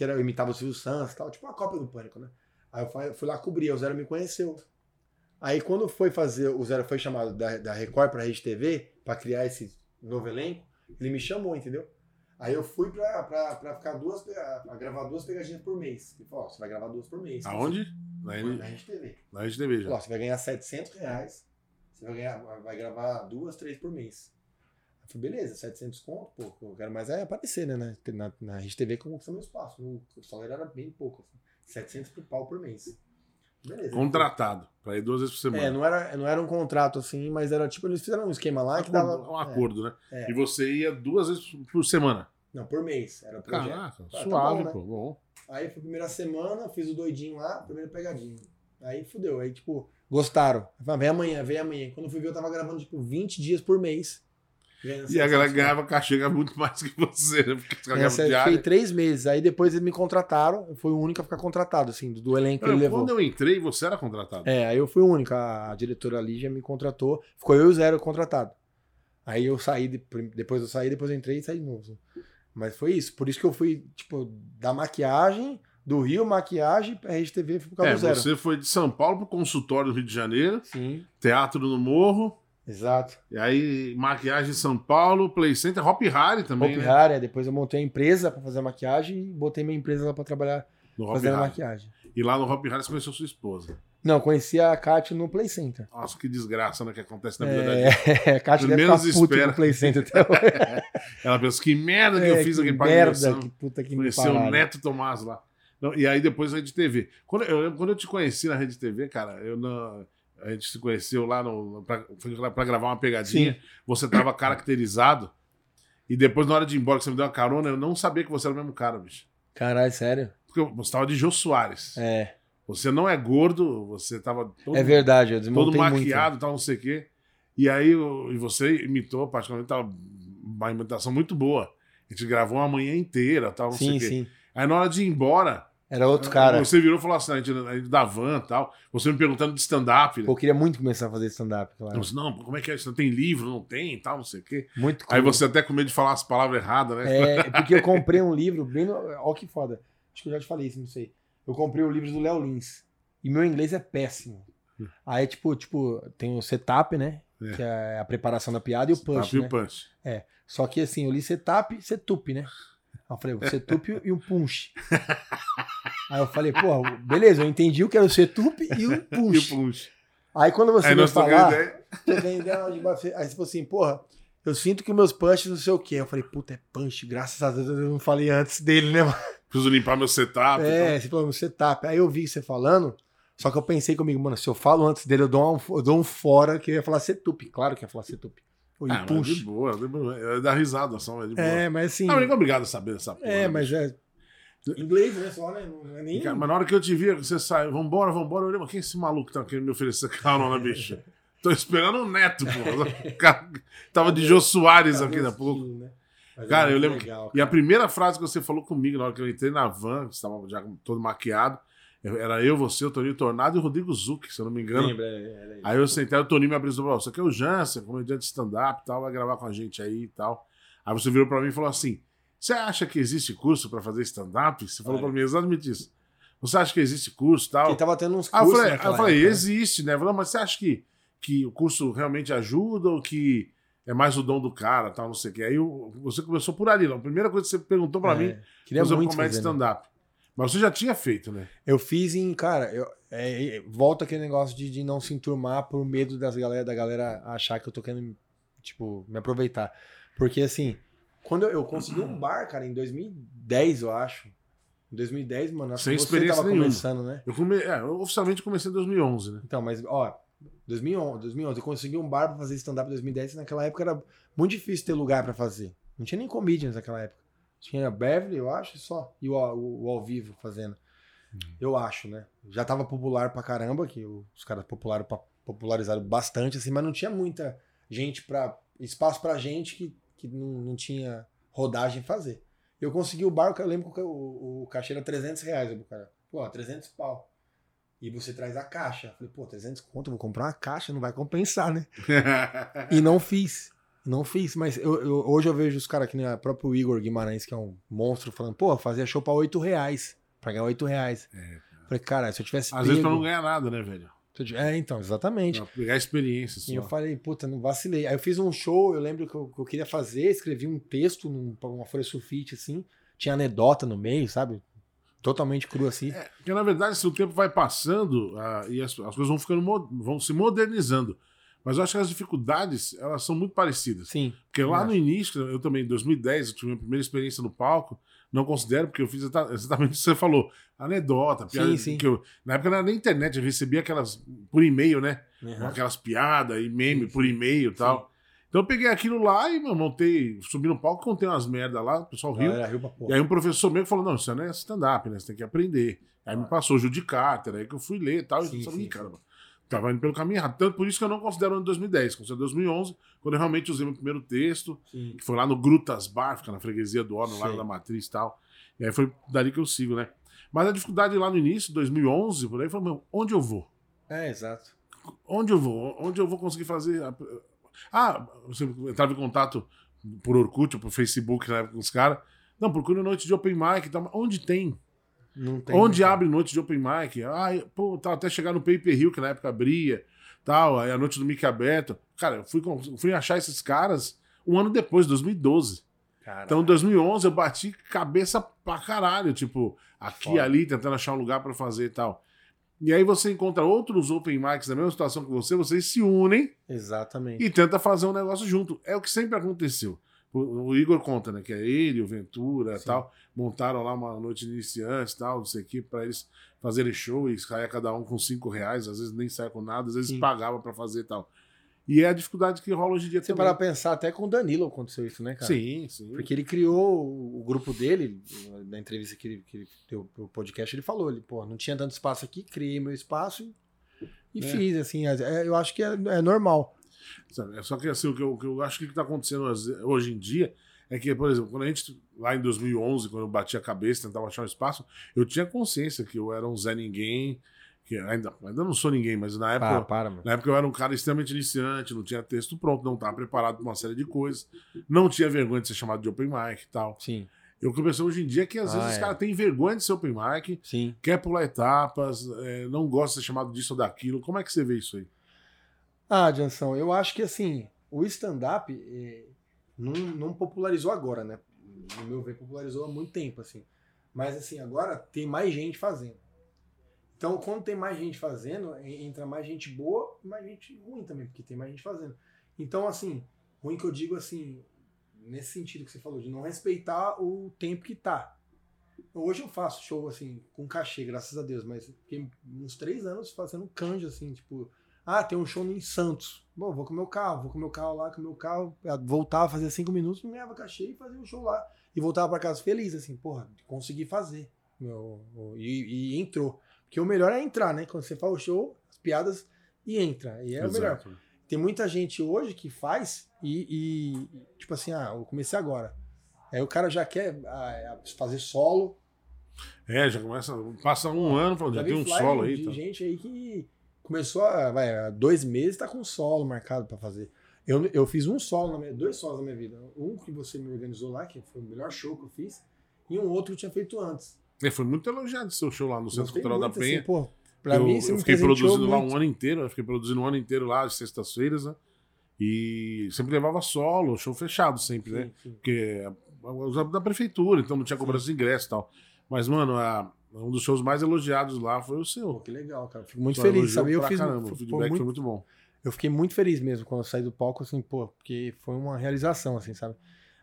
que era, imitava o Silvio Santos e tal, tipo uma cópia do Pânico, né? Aí eu fui lá cobrir, o Zero me conheceu. Aí quando foi fazer, o Zero foi chamado da, da Record pra Rede TV, pra criar esse novo elenco, ele me chamou, entendeu? Aí eu fui pra, pra, pra ficar duas, pra, gravar duas pegadinhas por mês. Ele falou, ó, você vai gravar duas por mês. Aonde? Na, Na Rede TV. na Rede TV Falou, ó, já. você vai ganhar 700 reais, você vai, ganhar, vai gravar duas, três por mês. Eu falei, beleza, 700 conto, pô, eu quero mais é aparecer, né? Na, na, na Rede TV conquista meu espaço. O, salário era bem pouco, assim, 700 por pau por mês. Beleza. Contratado. Pra ir duas vezes por semana. É, não era, não era um contrato assim, mas era tipo, eles fizeram um esquema lá que dava. um acordo, né? É. E você ia duas vezes por semana. É, não, por mês. Era o projeto. Caraca, tá suave, bom, né? pô. Bom. Aí foi a primeira semana, fiz o doidinho lá, primeira pegadinha. Aí fudeu. Aí, tipo, gostaram. Eu falei, vem amanhã, vem amanhã. Quando eu fui ver, eu tava gravando, tipo, 20 dias por mês. E a galera 700 ganhava cachê ganhava muito mais que você, né? Porque Essa diária. fiquei três meses. Aí depois eles me contrataram. Eu fui o único a ficar contratado, assim, do, do elenco que ele levou. Quando eu entrei, você era contratado. É, aí eu fui o único. A, diretora Lígia me contratou. Ficou eu e o Zero contratado. Aí eu saí, de- depois eu saí, depois eu entrei e saí de novo. Mas foi isso. Por isso que eu fui, tipo, da maquiagem, do Rio, maquiagem, pra Rede TV, fui por causa É, Zero. você foi de São Paulo pro consultório do Rio de Janeiro, Sim, teatro no Morro, exato. e aí maquiagem em São Paulo, Play Center, Hop Harry também, Hope né? Harry, aí depois eu montei a empresa pra fazer a maquiagem e botei minha empresa lá pra trabalhar No Hop fazendo Harry. maquiagem. E lá no Hop Harry você conheceu sua esposa. Não, conheci a Kátia no Play Center. Nossa, que desgraça, né, que acontece na vida da gente. É, a Kátia deve Menos ficar puta no Play Center até hoje. Ela pensa, que merda que É, eu fiz que aqui pra merda, que puta que me Conheceu pararam. o Neto Tomás lá. Não, e aí depois a Rede TV. Quando eu, lembro- quando eu te conheci na Rede TV, cara, eu não, a gente se conheceu lá no, pra, pra gravar uma pegadinha. Você tava caracterizado. E depois, na hora de ir embora, que você me deu uma carona, eu não sabia que você era o mesmo cara, bicho. Caralho, sério? Porque você tava de Jô Soares. É, Você não é gordo, você tava todo, é verdade, eu todo muito. maquiado, tal, não sei o quê. E aí e você imitou, praticamente, tava uma imitação muito boa. A gente gravou uma manhã inteira, tal, não sei Sim, o quê. sim. Aí na hora de ir embora, Era outro cara. você virou e falou assim, a gente, a gente da van e tal. Você me perguntando de stand-up. Né? Pô, eu queria muito começar a fazer stand-up, claro. Eu disse, não, como é que é? Não tem livro, não tem e tal, não sei o quê. Muito Aí cool. você até com medo de falar as palavras erradas, né? É, porque eu comprei um livro bem. No... Ó, que foda. Acho que eu já te falei isso, não sei. Eu comprei o livro do Léo Lins. E meu inglês é péssimo. Aí, tipo, tipo, tem o setup, né? É. Que é a preparação da piada e o punch. E né? o punch. Só que assim, eu li setup e setup, né? Aí eu falei, setup e o punch. Aí eu falei, pô, beleza, eu entendi o que era o setup e o E o punch. punch. Aí quando você Aí trocamos falar, ideia de bater- aí você falou assim, porra, eu sinto que meus punches não sei o quê. Eu falei, puta, é punch, graças a Deus eu não falei antes dele, né, mano? Preciso limpar meu setup. É, você falou no setup. Aí eu vi você falando, só que eu pensei comigo, mano, se eu falo antes dele, eu dou um, eu dou um fora que eu ia falar setup. Claro que ia falar setup. E Ah, mas de boa, de boa. É dar risada só, mas de boa. É, mas assim. Ninguém é obrigado a saber essa porra. É, mas é. Inglês, né? Só, né? Não é nem. Cara, mas na hora que eu te vi, você saiu, vambora, vambora, eu olhei, mas quem é esse maluco que tá querendo me oferecer carona, bicho? Tô esperando o neto, pô. O cara Tava de Jô Soares aqui na pouco. Né? É Cara, eu lembro. legal, E a primeira frase que você falou comigo na hora que eu entrei na van, você estava já todo maquiado, Era eu, você, o Toninho Tornado e o Rodrigo Zuc, se eu não me engano. Lembra, era isso. Aí eu sentei, o Toninho me abriu e falou: Você aqui é o Jansen, comediante de stand-up e tal, vai gravar com a gente aí e tal. Aí você virou pra mim e falou assim: Você acha que existe curso pra fazer stand-up? Você falou pra mim exatamente isso. Você acha que existe curso e tal? Porque tava tendo uns eu cursos falei, aí naquela eu falei né? existe, né? Falou, mas você acha que, que o curso realmente ajuda ou que é mais o dom do cara, tal, não sei o quê? Aí eu- você começou por ali, não. A primeira coisa que você perguntou pra É, mim, Queria fazer um muito comédia fazer, né? stand-up. Mas você já tinha feito, né? Eu fiz em, cara, eu, é, é, volta aquele negócio de, de não se enturmar por medo das galera, da galera achar que eu tô querendo, tipo, me aproveitar. Porque, assim, quando eu, eu consegui um bar, cara, em 2010, eu acho. Em 2010, mano, acho Sem que você tava nenhuma. começando, né? Eu, come... é, eu oficialmente comecei em 2011, né? Então, mas, ó, 2011, 2011 eu consegui um bar pra fazer stand-up em 2010, e naquela época era muito difícil ter lugar pra fazer. Não tinha nem comedians naquela época. Tinha Beverly, eu acho, só. E o, o- o ao vivo fazendo. Eu acho, né? Já tava popular pra caramba, que os caras popularam, popularizaram bastante, assim, mas não tinha muita gente pra. espaço pra gente que, que não, não tinha rodagem fazer. Eu consegui o bar, eu lembro que o, o, o cachê era 300 reais. Eu, cara, pô, 300 pau. E você traz a caixa. Eu falei, pô, 300 conto, eu vou comprar uma caixa, não vai compensar, né? E não fiz. Não fiz, mas eu, eu- hoje eu vejo os caras que nem o próprio Igor Guimarães, que é um monstro, falando, pô, fazia show pra 8 reais. Pra ganhar 8 reais. Falei, cara, se eu tivesse. Às vezes pra pego- não ganhar nada, né, velho? É, então, exatamente. Pegar experiência E eu falei, puta, não vacilei. Aí eu fiz um show, eu lembro que eu, que eu queria fazer, escrevi um texto num- uma folha sulfite, assim. Tinha anedota no meio, sabe? Totalmente cru assim. É, porque na verdade, se o tempo vai passando ah, e as, as coisas vão ficando vão se modernizando. Mas eu acho que as dificuldades elas são muito parecidas. Sim. Porque lá no início, eu também, em 2010, eu tive minha primeira experiência no palco. Não considero, porque eu fiz exata- exatamente o que você falou. Anedota, piada. Sim, sim. Que eu, na época não era nem internet, eu recebia aquelas por e-mail, né? Uhum. Aquelas piadas e meme Sim, por e-mail e tal. Então eu peguei aquilo lá e meu, montei, subi no palco, contei umas merda lá, o pessoal riu. Porra. E aí um professor meu falou: não, isso não é stand-up, né? Você tem que aprender. Aí me passou o Judy Carter, aí que eu fui ler e tal. Sim, e eu falei, sim, "Ih, caramba, tava indo pelo caminho errado. Tanto por isso que eu não considero o ano de 2010, considero 2011, quando eu realmente usei meu primeiro texto, Sim. que foi lá no Grutas Bar, fica na freguesia do Ó, no Sei. Lago da Matriz e tal. E aí foi dali que eu sigo, né? Mas a dificuldade lá no início, 2011, por aí, foi, meu, onde eu vou? É, exato. Onde eu vou? Onde eu vou conseguir fazer? a- Ah, você entrava em contato por Orkut ou por Facebook na época com os caras. Não, procura noite de open mic e tal. Onde tem? Onde abre noite de open mic? Ah, pô, tá, até chegar no Paper Hill, que na época abria, tal, aí a noite do Mickey aberto. Cara, eu fui, fui achar esses caras um ano depois, 2012. Caralho. Então, em 2011, eu bati cabeça pra caralho, tipo, aqui Foda. ali, tentando achar um lugar pra fazer e tal. E aí você encontra outros open mics na mesma situação que você, vocês se unem Exatamente. e tenta fazer um negócio junto. É o que sempre aconteceu. O, Igor conta, né? Que é ele, o Ventura e Sim. tal. Montaram lá uma noite de iniciantes e tal, não sei o que, pra eles fazerem show e saia cada um com cinco reais, às vezes nem saia com nada, às vezes Sim. pagava pra fazer e tal. E é a dificuldade que rola hoje em dia Você também. parar pra pensar, até com o Danilo aconteceu isso, né, cara? Sim, sim. Porque ele criou o grupo dele, na entrevista que ele, que ele deu pro podcast, ele falou, ele, pô, não tinha tanto espaço aqui, criei meu espaço e, e É. fiz, assim, é- eu acho que é, é normal. Sabe? É Só que assim, o que eu, o que eu acho que está acontecendo hoje em dia é que, por exemplo, quando a gente, lá em 2011, quando eu bati a cabeça, tentava achar um espaço, eu tinha consciência que eu era um Zé Ninguém, que ainda, ainda não sou ninguém, mas na época, Para, na época eu era um cara extremamente iniciante, não tinha texto pronto, não estava preparado para uma série de coisas, não tinha vergonha de ser chamado de open mic e tal. Sim, Eu comecei hoje em dia que às Ah, vezes os é. caras têm vergonha de ser open mic, sim. quer pular etapas, é, não gosta de ser chamado disso ou daquilo. Como é que você vê isso aí? Ah, Jansão, eu acho que, assim, o stand-up eh, não, não popularizou agora, né? No meu ver, popularizou há muito tempo, assim. Mas, assim, agora tem mais gente fazendo. Então, quando tem mais gente fazendo, en- entra mais gente boa e mais gente ruim também, porque tem mais gente fazendo. Então, assim, ruim que eu digo, assim, nesse sentido que você falou, de não respeitar o tempo que tá. Hoje eu faço show, assim, com cachê, graças a Deus, mas fiquei uns três anos fazendo canja, assim, tipo, ah, tem um show em Santos. Bom, vou com o meu carro, vou com o meu carro lá, com o meu carro, voltava, fazia cinco minutos, não ganhava cachê e fazia o show lá. E voltava pra casa feliz, assim, porra, consegui fazer. Meu, e, e entrou. Porque o melhor é entrar, né? Quando você faz o show, as piadas e entra. E é o melhor. Exato. Tem muita gente hoje que faz e, e, tipo assim, ah, eu comecei agora. Aí o cara já quer ah, fazer solo, É, já começa. Passa um ano, falando, já, tem um solo aí. de Tá. gente aí que começou há, vai, há dois meses, tá com solo marcado pra fazer. Eu, eu fiz um solo, na minha, dois solos na minha vida. Um que você me organizou lá, que foi o melhor show que eu fiz, e um outro que eu tinha feito antes. É, foi muito elogiado esse seu show lá no Centro Cultural da muito, Penha. assim, pô, pra eu, mim, eu fiquei produzindo lá muito. um ano inteiro, eu fiquei produzindo um ano inteiro lá, de sextas-feiras, né? E sempre levava solo, show fechado sempre, né? Sim, sim. Porque é da prefeitura, então não tinha cobrança de ingresso e tal. Mas, mano, a- um dos shows mais elogiados lá foi o Pô, seu. que legal, cara. Fico muito Só feliz, sabe? Eu fiz. caramba, foi- o foi feedback muito- foi muito bom. eu fiquei muito feliz mesmo quando eu saí do palco, assim, pô, porque foi uma realização, assim, sabe?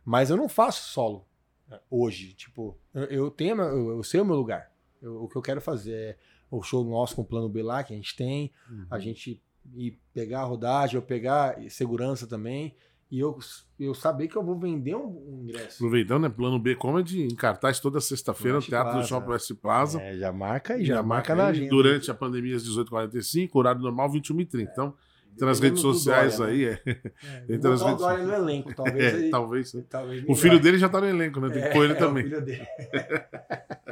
Mas eu não faço solo né, hoje. Tipo, eu, tenho, eu, eu sei o meu lugar. Eu- o que eu quero fazer é o show nosso com o plano B lá, que a gente tem, Uhum. a gente ir pegar a rodagem, eu pegar segurança também, e eu, eu saber que eu vou vender um, um ingresso. Aproveitando, né? Plano B Comedy em cartaz toda sexta-feira no Teatro do Plaza. Shopping West Plaza. É, já marca aí, já, marca na agenda. Durante a pandemia, às 18h45, horário normal, 21h30. Então, tem nas redes do sociais Dória, aí. É, É, Entre vou as botar o redes- Dória no elenco, talvez. é, ele- talvez. talvez O filho dele já tá no elenco, né? Tem que pôr ele É, também. o filho dele.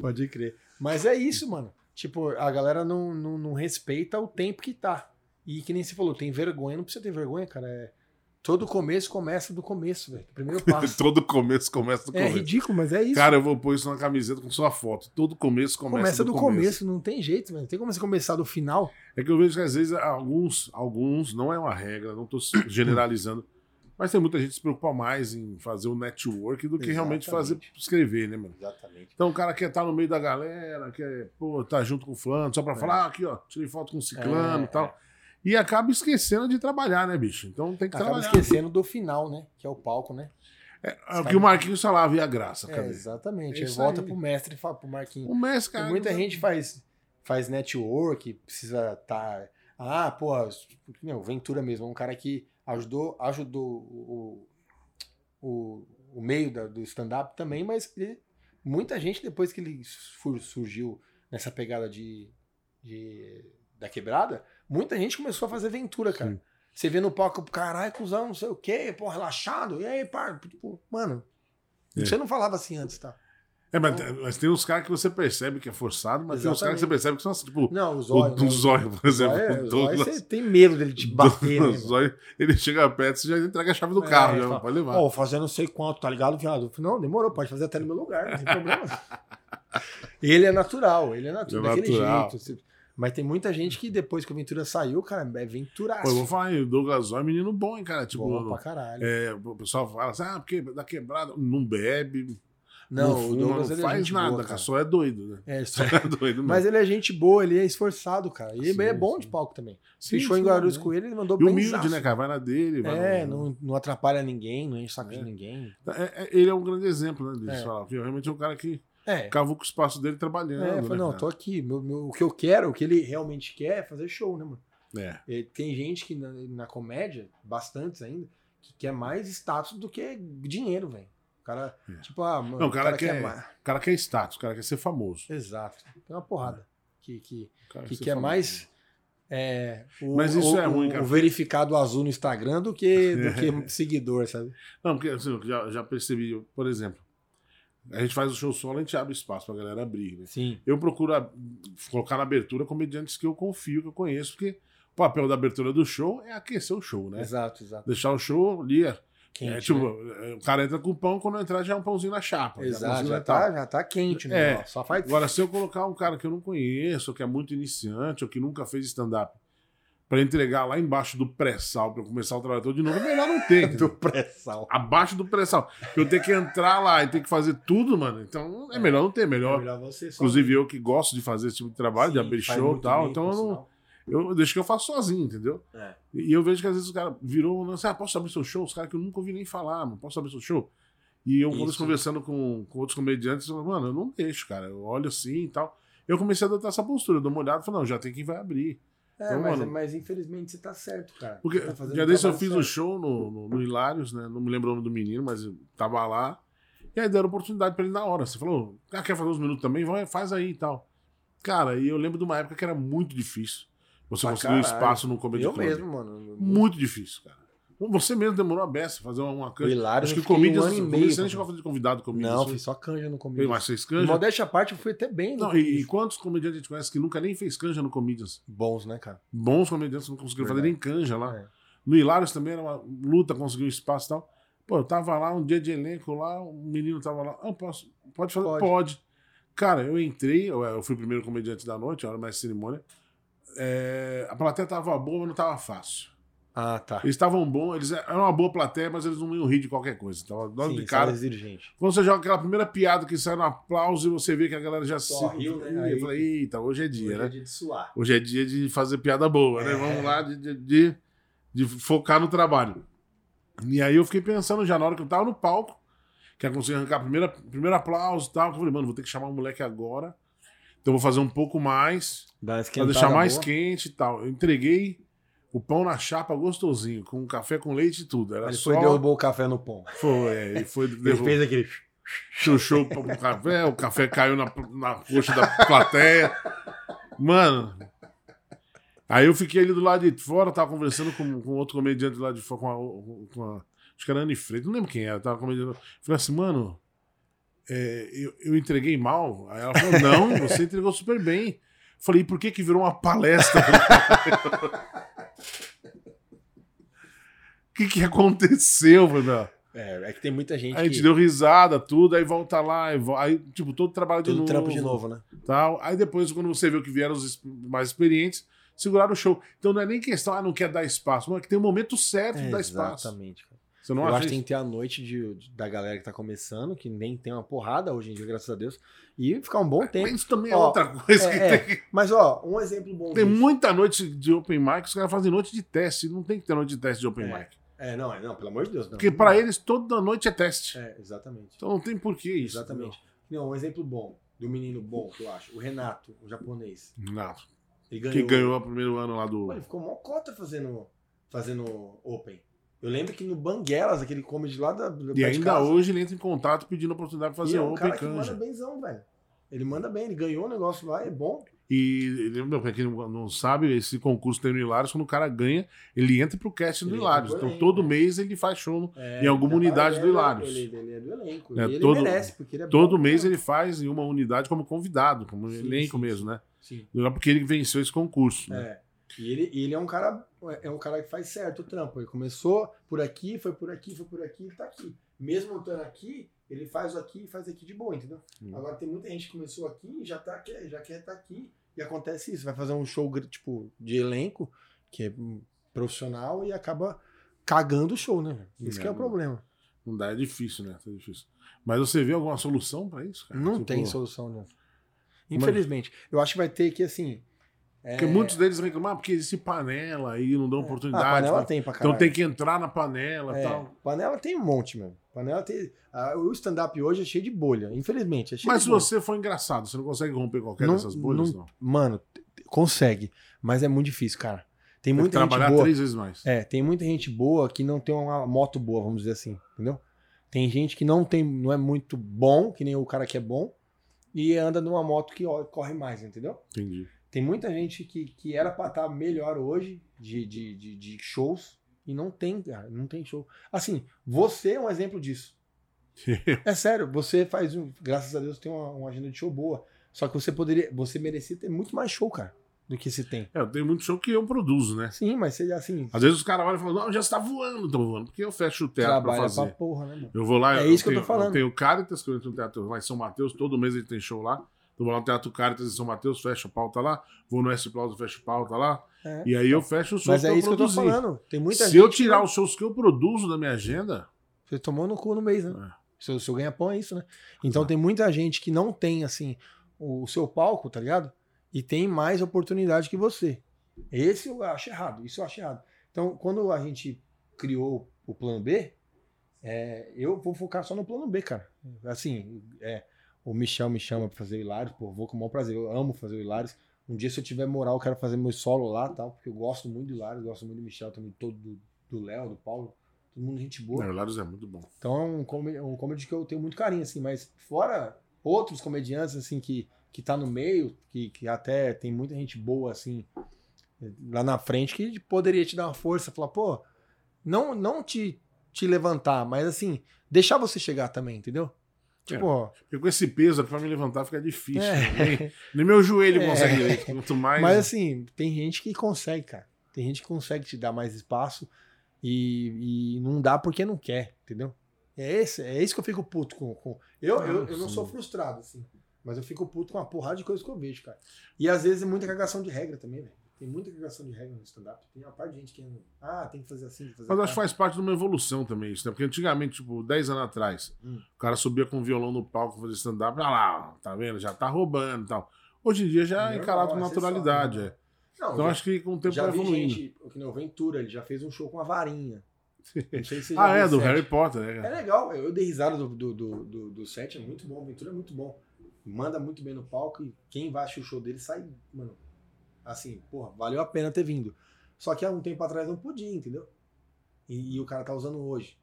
Pode crer. Mas é isso, mano. Tipo, a galera não, não, não respeita o tempo que tá. E que nem você falou, tem vergonha. Não precisa ter vergonha, cara. É... Todo começo começa do começo, velho. Primeiro passo. Todo começo começa do é começo. ridículo, mas é isso. Cara, eu vou pôr isso na camiseta com sua foto. Todo começo começa, começa do começo. não tem jeito, velho. Não tem como você começar do final. É que eu vejo que às vezes alguns, alguns, não é uma regra, não tô generalizando, mas tem muita gente que se preocupa mais em fazer o network do que realmente fazer Exatamente. escrever, né, mano? Exatamente. Então o cara quer estar no meio da galera, quer, pô, tá junto com o fulano, só pra falar, ah, aqui, ó, tirei foto com o ciclano É, e tal. E acaba esquecendo de trabalhar, né, bicho? Então tem que Acaba trabalhar. esquecendo do final, né? Que é o palco, né? É o que o Marquinhos falava, e a graça, É, cadê? exatamente. É Aí isso volta aí. pro mestre e fala pro Marquinhos. O Messi, Tem cara. muita gente faz, faz network, precisa estar. Ah, pô, não, Ventura mesmo, é um cara que ajudou, ajudou o, o, o meio da- do stand-up também, mas ele- muita gente, depois que ele sur- surgiu nessa pegada de, de- da quebrada, muita gente começou a fazer Ventura, cara. Sim. Você vê no palco, caralho, cuzão, não sei o quê, pô, relaxado, e aí, pá, tipo, mano, É. você não falava assim antes, tá? É, mas, mas tem uns caras que você percebe que é forçado, mas tem uns caras que você Exatamente. percebe que são assim, tipo, Não, o o zóio. do né? Zóio, por exemplo. Zóio, o Douglas- você tem medo dele te bater, né? o Zóio, ele chega perto, você já entrega a chave do É, carro, já fala, pode levar. Ó, vou fazer não sei quanto, tá ligado, viado? Não, demorou, pode fazer até no meu lugar, não tem problema. ele é natural, ele é natural, é daquele natural. jeito. você- Mas tem muita gente que depois que o Ventura saiu, cara, é Venturaço. Pô, eu vou falar o Douglas Zóio é menino bom, hein, cara. Tipo, Bom pra caralho. é, o pessoal fala assim, ah, porque da quebrada, não bebe, não, não, o fuma, Douglas não ele é faz nada, boa, cara. Só é doido, né? É, Só é doido, Mas ele é gente boa, ele é esforçado, cara. E Sim, é bom sim. de palco também. Sim, Fechou em Guarulhos né? com ele, ele mandou E bem. humilde, né, cara? Vai na dele. Vai É, no- não, não atrapalha ninguém, não enche o saco É. de ninguém. É, é, ele é um grande exemplo, né, disso. É. Realmente é um cara que É, cavuca o espaço dele trabalhando. é né, falei, não, cara? tô aqui. Meu- meu- o que eu quero, o que ele realmente quer é fazer show, né, mano? É. E tem gente que na, na comédia, bastantes ainda, que quer mais status do que dinheiro, velho. O cara, É. tipo, ah, mano, Não, o cara quer- mais. O cara quer status, o cara quer ser famoso. Exato. Tem uma porrada. Que, que, O cara que quer mais é, o, Mas isso o- é ruim, o- cara. o verificado azul no Instagram do que, do que seguidor, sabe? Não, porque assim, eu já, já percebi, por exemplo, a gente faz o show solo, a gente abre espaço pra galera abrir, né? Sim. Eu procuro a- colocar na abertura comediantes que eu confio, que eu conheço, porque o papel da abertura do show é aquecer o show, né? Exato, exato. Deixar o show ali. É, Quente, é, tipo, né? é, o cara entra com pão, quando entrar já é um pãozinho na chapa. já Exato, já tal. tá, já tá quente, né? É. Só faz. Agora, se eu colocar um cara que eu não conheço, ou que é muito iniciante, ou que nunca fez stand-up, pra entregar lá embaixo do pré-sal, eu começar o trabalho todo de novo, é melhor não ter. do pré-sal. Abaixo do pré-sal. Eu tenho que entrar lá e ter que fazer tudo, mano. Então é melhor não ter. É Melhor. melhor você só. Inclusive eu que gosto de fazer esse tipo de trabalho, de Sim, abrir faz show e tal. bem, Então eu, não, eu deixo que eu faço sozinho, entendeu? É. E eu vejo que às vezes o cara virou, um lance, ah, posso abrir seu show? Os caras que eu nunca ouvi nem falar, mano, posso abrir seu show? E eu, quando conversando com, com outros comediantes, eu falo, mano, eu não deixo, cara. Eu olho assim e tal. Eu comecei a adotar essa postura, eu dou uma olhada e falo, não, já tem quem vai abrir. É, Então, mas, mas, mas infelizmente você tá certo, cara. Porque tá já desse eu fiz o certo. show no, no, no Hilários, né? Não me lembro o nome do menino, mas tava lá. E aí deram oportunidade pra ele na hora. Você falou, ah, quer fazer uns minutos também? Vai, faz aí e tal. Cara, e eu lembro de uma época que era muito difícil. Você conseguir um espaço no Comedy Eu Club. mesmo, mano. Muito difícil, cara. Você mesmo demorou a beça fazer uma canja. Hilário, Acho que comídias. um ano e comídias meio. você nem chegou a fazer convidado comigo. Não, isso? fiz só canja no comedians. Mas fez De canja? modéstia à parte, eu fui até bem Não, e, e quantos comediantes a gente conhece que nunca nem fez canja no Comedians? Bons, né, cara? Bons comediantes não conseguiram fazer nem canja lá. É. No Hilários também era uma luta, conseguiu um espaço e tal. Pô, eu tava lá, um dia de elenco lá, um menino tava lá. Ah, posso, pode fazer? Pode. Pode. Cara, eu entrei, eu, eu fui o primeiro comediante da noite, a hora mais cerimônia. É, a plateia tava boa, mas não tava fácil. Ah, tá. Eles estavam bons, eles eram uma boa plateia, mas eles não iam rir de qualquer coisa. Tava logo Sim, de cara. exigente. Quando você joga aquela primeira piada que sai no aplauso e você vê que a galera já Só se. riu, né? Eu Aí- falei, eita, hoje é dia, Hoje né? é dia de suar. Hoje é dia de fazer piada boa, né? É. Vamos lá de, de, de- de focar no trabalho. E aí eu fiquei pensando já na hora que eu tava no palco, que eu consegui arrancar primeiro, primeiro aplauso e tal. que Eu falei, mano, vou ter que chamar o moleque agora. Então eu vou fazer um pouco mais, pra deixar mais boa. quente e tal. Eu entreguei o pão na chapa gostosinho, com café com leite e tudo. Era Ele só. foi derrubou o café no pão. Foi, é, ele foi. Ele derrubou- fez aquele. chuchou o café, o café caiu na, na coxa da plateia. Mano. Aí eu fiquei ali do lado de fora, tava conversando com, com outro comediante lado de fora, com a, com a- Acho que era Anne Freitas, não lembro quem era, tava comediando. Falei assim, mano, é, eu, eu entreguei mal. Aí ela falou, não, você entregou super bem. Falei, e por que que virou uma palestra? O que que aconteceu? "Não." É, é que tem muita gente a gente que. deu risada, tudo, aí volta lá, aí, vo- aí, tipo, todo trabalho de Todo novo. trampo de novo, né? Tal. Aí depois, quando você viu que vieram os mais experientes, seguraram o show. Então não é nem questão, ah, não quer dar espaço, não, é que tem um momento certo de dar espaço. Exatamente. Você não eu acho que tem que ter a noite de, de- da galera que tá começando, que nem tem uma porrada hoje em dia, graças a Deus, e ficar um bom tempo. Mas isso também é Ó, outra coisa que é, é. tem. Mas, ó, um exemplo bom Tem disso. muita noite de open mic, os caras fazem noite de teste. Não tem que ter noite de teste de open É. mic. É, não, é, não, pelo amor de Deus. Não. Porque pra eles toda noite é teste. É, exatamente. Então não tem porquê isso. Exatamente. Não, um exemplo bom, do menino bom, que eu acho. O Renato, o japonês. Não. Ele Que ganhou o primeiro ano lá do. Pô, ele ficou mó cota fazendo, fazendo Open. Eu lembro que no Banguelas, aquele comedy lá da. do E ainda casa, hoje ele entra em contato pedindo a oportunidade de e fazer é um open cara que manda benzão, velho. Ele manda bem, ele ganhou o negócio lá, é bom. E meu, pra quem não sabe, esse concurso tem no Hilários, quando o cara ganha, ele entra pro cast do Ele Hilários. Então elenco, todo né? mês ele faz show. É, Em alguma ele- unidade ele do é Hilários. Ele, ele é do elenco. É, e ele todo- merece, porque ele é Todo bom, mês né? ele faz em uma unidade como convidado, como Sim, elenco sim, mesmo, né? Sim. É porque ele venceu esse concurso. Né? É. E ele, e ele é um cara é um cara que faz certo o trampo. Ele começou por aqui, foi por aqui, foi por aqui e tá aqui. Mesmo estando aqui, ele faz aqui e faz aqui de boa, entendeu? Hum. Agora tem muita gente que começou aqui e já, tá, quer, já quer estar aqui. E acontece isso. Vai fazer um show tipo de elenco, que é hum, profissional, e acaba cagando o show, né? Isso que é o É, problema. Não dá, é difícil, né? É difícil. Mas você vê alguma solução pra isso, cara? Não Tipo, tem solução, né? Infelizmente. Eu acho que vai ter que, assim. É- Porque muitos deles reclamam, ah, porque existe panela aí, não dão Ah, oportunidade. panela tá? tem pra caralho. Então tem que entrar na panela e É, tal. Panela tem um monte, meu. Panela tem. ah, o stand-up hoje é cheio de bolha, infelizmente. É Mas se você for engraçado, você não consegue romper qualquer Não- dessas bolhas, não- não. Mano, consegue. Mas é muito difícil, cara. Tem Tem que muita gente trabalhar boa. três vezes mais. É, tem muita gente boa que não tem uma moto boa, vamos dizer assim, entendeu? Tem gente que não tem, não é muito bom, que nem o cara que é bom, e anda numa moto que corre mais, entendeu? Entendi. Tem muita gente que, que era pra estar melhor hoje de, de, de, de shows e não tem, cara, não tem show. Assim, você é um exemplo disso. É sério, você faz um. Graças a Deus tem uma, uma agenda de show boa. Só que você poderia. Você merecia ter muito mais show, cara, do que se tem. É, eu tenho muito show que eu produzo, né? Sim, mas você assim. Às vezes os caras olham e falam, não, já está voando, tô voando. Porque eu fecho o teatro pra trabalha fazer. pra porra, né, mano? Eu vou lá, É eu, isso que eu tenho, tô falando. eu tenho o Caritas, que eu entro no teatro lá em São Mateus, todo mês ele tem show lá. Eu vou lá no Teatro Caritas em São Mateus, fecho a pauta lá. Vou no S Plaza, fecho a pauta lá. É. E aí eu fecho os shows Mas é que isso eu que eu tô falando. Tem muita Se eu tirar que os shows que eu produzo da minha agenda, Você tomou no cu no mês, né? É. Seu, seu ganha-pão é isso, né? Então Exato. tem muita gente que não tem, assim, o seu palco, tá ligado? E tem mais oportunidade que você. Esse eu acho errado. Isso eu acho errado. Então, quando a gente criou o plano B, é, eu vou focar só no plano B, cara. Assim, é, o Michel me chama pra fazer o Hilários, pô, vou com o maior prazer. Eu amo fazer o Hilários. Um dia, se eu tiver moral, eu quero fazer meu solo lá tal, porque eu gosto muito do Hilários, gosto muito do Michel também, todo do- Léo, do Paulo. Todo mundo gente boa. né, o Laros é muito bom. Então é um comedy, um comedy que eu tenho muito carinho, assim, mas fora outros comediantes, assim, que, que tá no meio, que, que até tem muita gente boa, assim, lá na frente, que poderia te dar uma força, falar, pô, Não, não te, te levantar, mas assim, deixar você chegar também, entendeu? Tipo, ó, Porque com esse peso pra me levantar fica difícil. É. né? Nem, nem meu joelho É. consegue direito. Quanto mais. Mas assim, tem gente que consegue, cara. Tem gente que consegue te dar mais espaço e, e não dá porque não quer, entendeu? É esse, é isso que eu fico puto com. com... Eu, eu, eu não sou frustrado, assim. Mas eu fico puto com uma porrada de coisas que eu vejo, cara. E às vezes é muita cagação de regra também, velho. Tem muita cagação de regra no stand-up. Tem uma parte de gente que. Ah, tem que fazer assim, tem que fazer Mas acho que faz parte de uma evolução também isso, né? Porque antigamente, tipo, 10 anos atrás, Hum. o cara subia com um violão no palco fazer stand-up, olha lá, tá vendo? Já tá roubando e tal. Hoje em dia já é encarado com é naturalidade. sensacional. é. Não, Então já, acho que com o tempo já vai evoluindo. gente, que nem o Ventura, ele já fez um show com a varinha. Não sei se Ah, é, o do set. Harry Potter, né? É legal, eu dei risada do, do, do, do, do set, é muito bom, o Ventura é muito bom. Manda muito bem no palco e quem vai assistir o show dele sai, mano, assim, porra, valeu a pena ter vindo. Só que há um tempo atrás não podia, entendeu? E, e o cara tá usando hoje.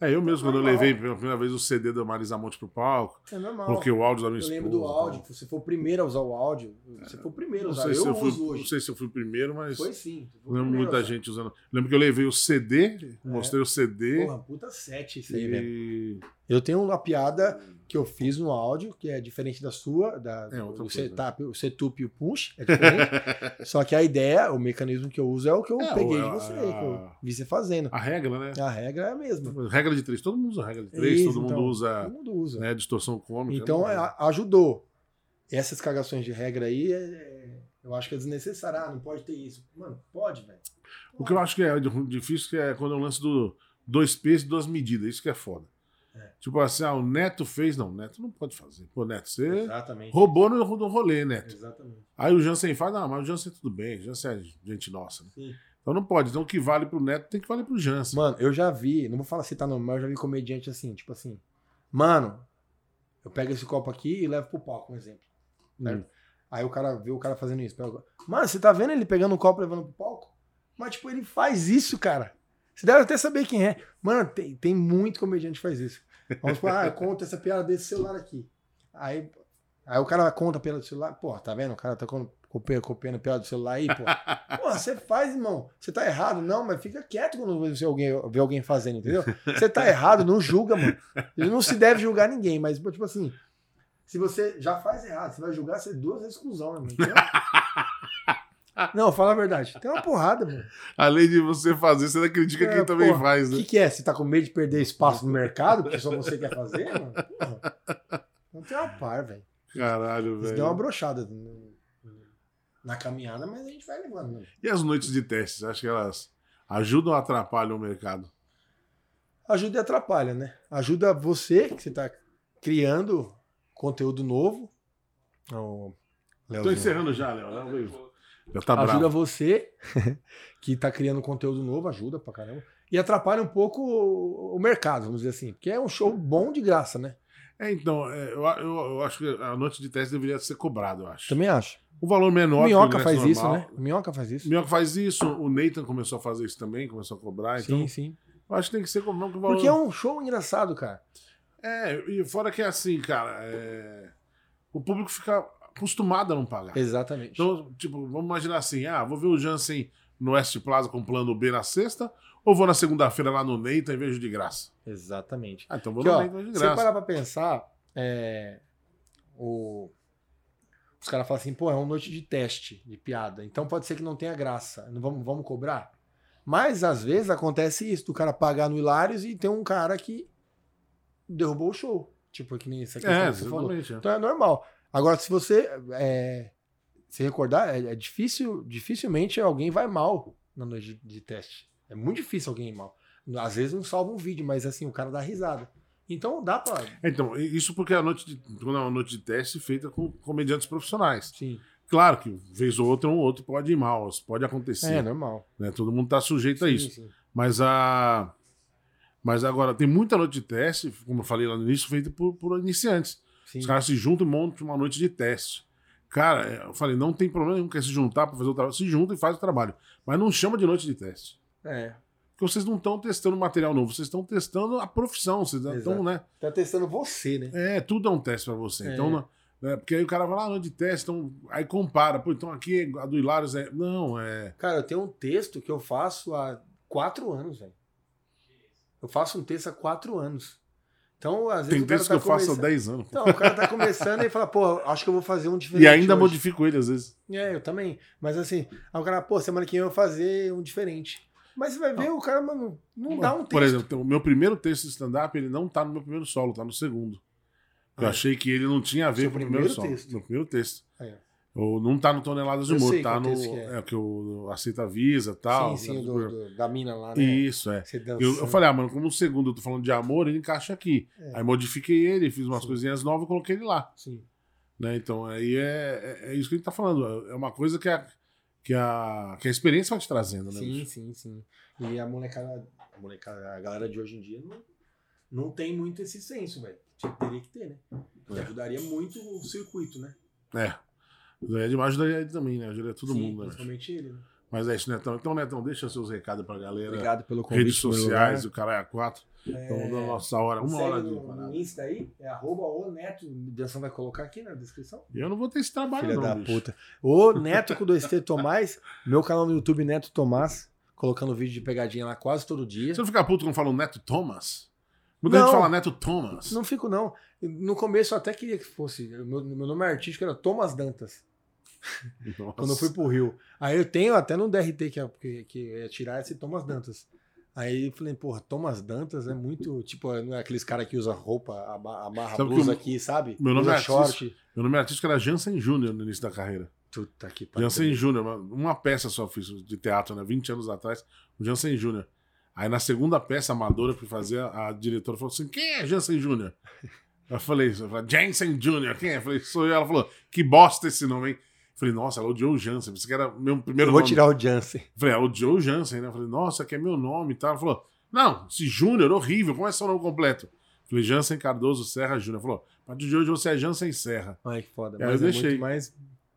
É, eu mesmo, quando eu levei pela primeira vez o CD da Marisa Monte pro palco, É normal. coloquei o áudio da minha eu esposa. lembro do áudio, você foi o primeiro a usar o áudio, você foi o primeiro a Não usar, sei, eu, se eu fui, uso não hoje. sei se eu fui o primeiro, mas Foi sim. foi lembro muita gente usando. Lembro que eu levei o CD, mostrei o CD Porra, puta set isso aí, velho. e. Eu tenho uma piada que eu fiz no áudio, que é diferente da sua, da, É, o, setup, o setup e o punch, é diferente. Só que a ideia, o mecanismo que eu uso é o que eu É, peguei de você, a- que eu vi você fazendo. A regra, né? A regra é a mesma. Regra de três. Todo mundo usa regra de três, Isso, todo mundo então, usa Todo mundo usa. né, distorção cômica. então não- é, ajudou. Essas cagações de regra aí, é- eu acho que é desnecessário. Ah, não pode ter isso. Mano, pode, velho. O que eu acho que é difícil que é quando é o lance do dois pesos e duas medidas. Isso que é foda. É. Tipo assim, ah, o Neto fez. Não, o Neto não pode fazer. Pô, Neto, você Exatamente. roubou no, no rolê, Neto. Exatamente. Aí o Jansen faz, não, mas o Jansen tudo bem, o Jansen é gente nossa. né? Sim. Então não pode. Então o que vale pro Neto tem que valer pro Jansen. Mano, eu já vi, não vou falar citar nome, mas eu já vi comediante assim, tipo assim, mano, eu pego esse copo aqui e levo pro palco, um exemplo. Hum. Aí o cara vê o cara fazendo isso. pega. Mano, você tá vendo ele pegando o copo e levando pro palco? Mas, tipo, ele faz isso, cara. Você deve até saber quem é. Mano, tem, tem muito comediante que faz isso. Vamos supor, ah, conta essa piada desse celular aqui. Aí, aí o cara conta a piada do celular. Pô, tá vendo? O cara tá copiando, copiando a piada do celular aí, pô. Pô, você faz, irmão. Você tá errado. Não, mas fica quieto quando você alguém, vê alguém fazendo, entendeu? Você tá errado, não julga, mano. Ele não se deve julgar ninguém, mas, tipo assim, se você já faz errado, você vai julgar, você é duas vezes cuzão, né, mano? Não, fala a verdade. Tem uma porrada, mano. Além de você fazer, você ainda critica É, quem também porra, faz, O né? que, que é? Você tá com medo de perder espaço no mercado, porque só você quer fazer, mano? Porra. Não tem uma par, velho. Caralho, Isso deu uma velho. brochada na caminhada, mas a gente vai levando, mano. E as noites de testes? Acho que elas ajudam ou atrapalham o mercado? Ajuda e atrapalha, né? Ajuda você, que você tá criando conteúdo novo. Ó, Tô encerrando já, Léo. Tá ajuda bravo. você que tá criando conteúdo novo, ajuda pra caramba. E atrapalha um pouco o o mercado, vamos dizer assim. Porque é um show bom de graça, né? É, então, é, eu, eu, eu acho que a noite de teste deveria ser cobrada, eu acho. Também acho. O valor menor O Minhoca faz isso, normal. né? O Minhoca faz O isso. Minhoca faz isso, o Nathan começou a fazer isso também, começou a cobrar. Então, Sim, sim. eu acho que tem que ser como não que o valor. Porque é um show engraçado, cara. É, e fora que é assim, cara, é, o público fica acostumado a não pagar. Exatamente. Então, tipo, vamos imaginar assim: ah, vou ver o Jansen no West Plaza com plano B na sexta, ou vou na segunda-feira lá no Neita e vejo de graça? Exatamente. Ah, então vou Porque, no ó, Neita e vejo de se você graça. parar pra pensar, é, o- os caras falam assim, pô, é uma noite de teste, de piada. Então pode ser que não tenha graça. Não vamos, vamos cobrar? Mas às vezes acontece isso, do cara pagar no Hilários e tem um cara que derrubou o show. Tipo, que nem essa questão É, que você falou. é. Então é normal. Agora, se você é, se recordar, é, é difícil, dificilmente alguém vai mal na noite de, de teste. É muito difícil alguém ir mal. Às vezes não salva um vídeo, mas assim, o cara dá risada. Então dá pra. Então, isso porque a noite de, quando é uma noite de teste feita com comediantes profissionais. Sim. Claro que vez ou outra um ou outro pode ir mal, pode acontecer. É normal. né? Todo mundo tá sujeito a Sim, isso. sim. Mas a. Mas agora, tem muita noite de teste, como eu falei lá no início, feita por, por iniciantes. Sim. Os caras se juntam e montam uma noite de teste. Cara, é, eu falei, não tem problema nenhum, quer se juntar para fazer o trabalho, se junta e faz o trabalho. Mas não chama de noite de teste. É. Porque vocês não estão testando material novo, vocês estão testando a profissão. Vocês estão, né? Tá testando você, né? É, tudo é um teste para você. É. Então, não- né, porque aí o cara vai lá, noite de teste, então, aí compara. Pô, então aqui a do Hilários é. Não, é. Cara, eu tenho um texto que eu faço há quatro anos, velho. Eu faço um texto há quatro anos. Então, às vezes. Tem o cara texto tá que eu faço há começando- 10 anos. Então, o cara tá começando e fala, pô, acho que eu vou fazer um diferente. E ainda hoje. modifico ele às vezes. É, eu também. Mas assim, aí o cara, pô, semana que vem eu vou fazer um diferente. Mas você vai ver, o cara, mano, não dá um texto. Por exemplo, o meu primeiro texto de stand-up, ele não tá no meu primeiro solo, tá no segundo. Eu Ah. achei que ele não tinha a ver Seu com o primeiro primeiro solo. texto. No primeiro texto. Ou não tá no Toneladas de Humor, tá no. é. É, que o Aceita Visa e tal. sim, sim, do, do- da mina lá, né? Isso, é. Eu, eu falei, ah, mano, como o segundo eu tô falando de amor, ele encaixa aqui. É. Aí modifiquei ele, fiz umas Sim. coisinhas novas e coloquei ele lá. Sim. Né? Então, aí é, é, é isso que a gente tá falando. É uma coisa que a, que a, que a experiência vai te trazendo, né? Sim, bicho? sim, sim. E a molecada, a molecada, a galera de hoje em dia não, não tem muito esse senso, velho. Teria que ter, né? É. ajudaria muito o circuito, né? É. O Zé Edmar ajudaria ele também, né? Ajudaria todo Sim, mundo, né? Principalmente ele, né? Mas é isso, Netão. Então, Netão, deixa seus recados pra galera. Obrigado pelo convite. Redes sociais, o caralho a quatro. É, Então, dando a nossa hora, uma segue hora de no, Insta aí, é arroba o Neto. O Diação vai colocar aqui na descrição. E eu não vou ter esse trabalho, Filha não, da bicho. puta. O Neto com 2T Tomás, meu canal no YouTube Neto Tomás, colocando vídeo de pegadinha lá quase todo dia. Você não fica puto quando fala o Neto Thomas? Muita Não. gente fala Neto Thomas. Não fico, não. No começo eu até queria que fosse. Meu, meu nome artístico era Thomas Dantas, Nossa. quando eu fui pro Rio. Aí eu tenho até no DRT que, é- que, que ia tirar esse Thomas Dantas. Aí eu falei, porra, Thomas Dantas é muito. Tipo, não é aqueles caras que usa roupa, amarra a Sabe blusa o- aqui, sabe? meu nome usa é short. Meu nome artístico era Jansen Júnior no início da carreira. Puta que pariu. Jansen Júnior, uma, peça só fiz de teatro, né? 20 anos atrás, o Jansen Júnior. Aí na segunda peça amadora que eu fazer, a, diretora falou assim: quem é Jansen Júnior? Eu falei, eu falei, Jansen Júnior, quem é? Eu falei, sou eu. Ela falou, que bosta esse nome, hein? Eu falei, nossa, ela odiou o Jansen. Pensei que era meu primeiro Eu vou nome. tirar o Jansen. Eu falei, ah, odiou o Jansen, né? Eu falei, nossa, que é meu nome e tal. Ela falou, não, esse Júnior, horrível, como é seu nome completo? Eu falei, Jansen Cardoso Serra Júnior. Ela falou, a partir de hoje você é Jansen Serra. Ai, que foda. Aí eu Mas é deixei. muito mais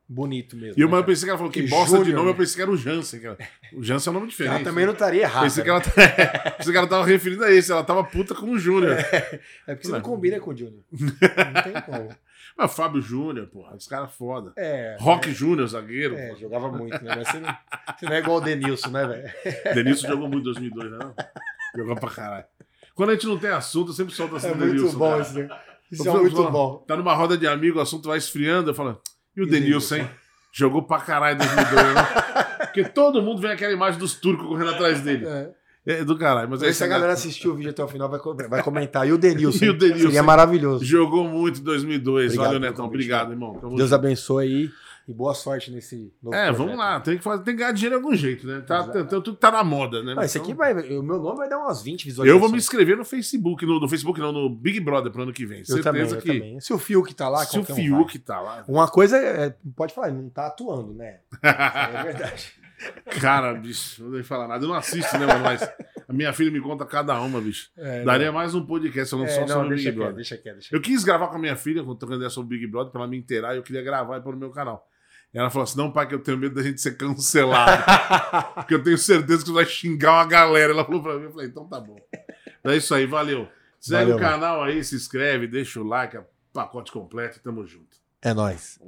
bonito mesmo. E eu, né, eu pensei que ela falou, que Que bosta de Júnior, nome, eu né? pensei que era o Jansen. cara. O Jansen é um nome diferente. Ela também não estaria errada. Pensei que ela, pensei que ela tava referindo a esse, ela tava puta com o Júnior. É porque você não Não. combina com o Júnior. Não tem como. Mas Fábio Júnior, porra, esse cara é foda. É. Rock Júnior, zagueiro. É, jogava muito, né? Mas você não, você não é igual o Denilson, né, velho? Denilson jogou muito em 2002, né? não? Jogou pra caralho. Quando a gente não tem assunto, eu sempre solto assim É do muito Denilson. bom cara. isso, né? Isso Eu é muito falo, bom. Tá numa roda de amigo, o assunto vai esfriando, eu falo, e o E o Denilson, Denilson? hein? Jogou pra caralho em 2002, né? Porque todo mundo vê aquela imagem dos turcos correndo atrás dele. É. É do caralho. Mas aí se a você galera assistiu o vídeo até o final, vai, vai comentar. E o Denilson? E o Denilson? Seria maravilhoso. jogou muito em 2002. Obrigado Valeu, Netão. Obrigado, irmão. Tamo Deus junto. abençoe aí e boa sorte nesse novo É, projeto. vamos lá. Tem que, fazer, tem que ganhar dinheiro de algum jeito, né? Tá, tem- tudo tá na moda, né? Ah, esse Então, aqui vai. O meu nome vai dar umas 20 Eu visualizações. vou me inscrever no Facebook, no, no Facebook não, no Big Brother pro ano que vem. Eu Certeza também, eu que também. Se o Fiuk tá lá, se o qualquer um Fiuk tá lá. Uma coisa é. Pode falar, ele não tá atuando, né? É verdade. Cara, bicho, não vou nem falar nada. Eu não assisto, né, mano? Mas a minha filha me conta cada uma, bicho. É, Daria mais um podcast, eu não É, só não, sobre o deixa Big Brother. deixa quieto, deixa Eu quis gravar com a minha filha, quando trocando ideia sobre o Big Brother, pra ela me inteirar, e eu queria gravar e pôr no meu canal. E ela falou assim: não, pai, que eu tenho medo da gente ser cancelado. porque eu tenho certeza que você vai xingar uma galera. Ela falou pra mim, eu falei, então tá bom. É isso aí, valeu. Segue Valeu, o canal aí, se inscreve, deixa o like, é pacote completo, tamo junto. É nóis.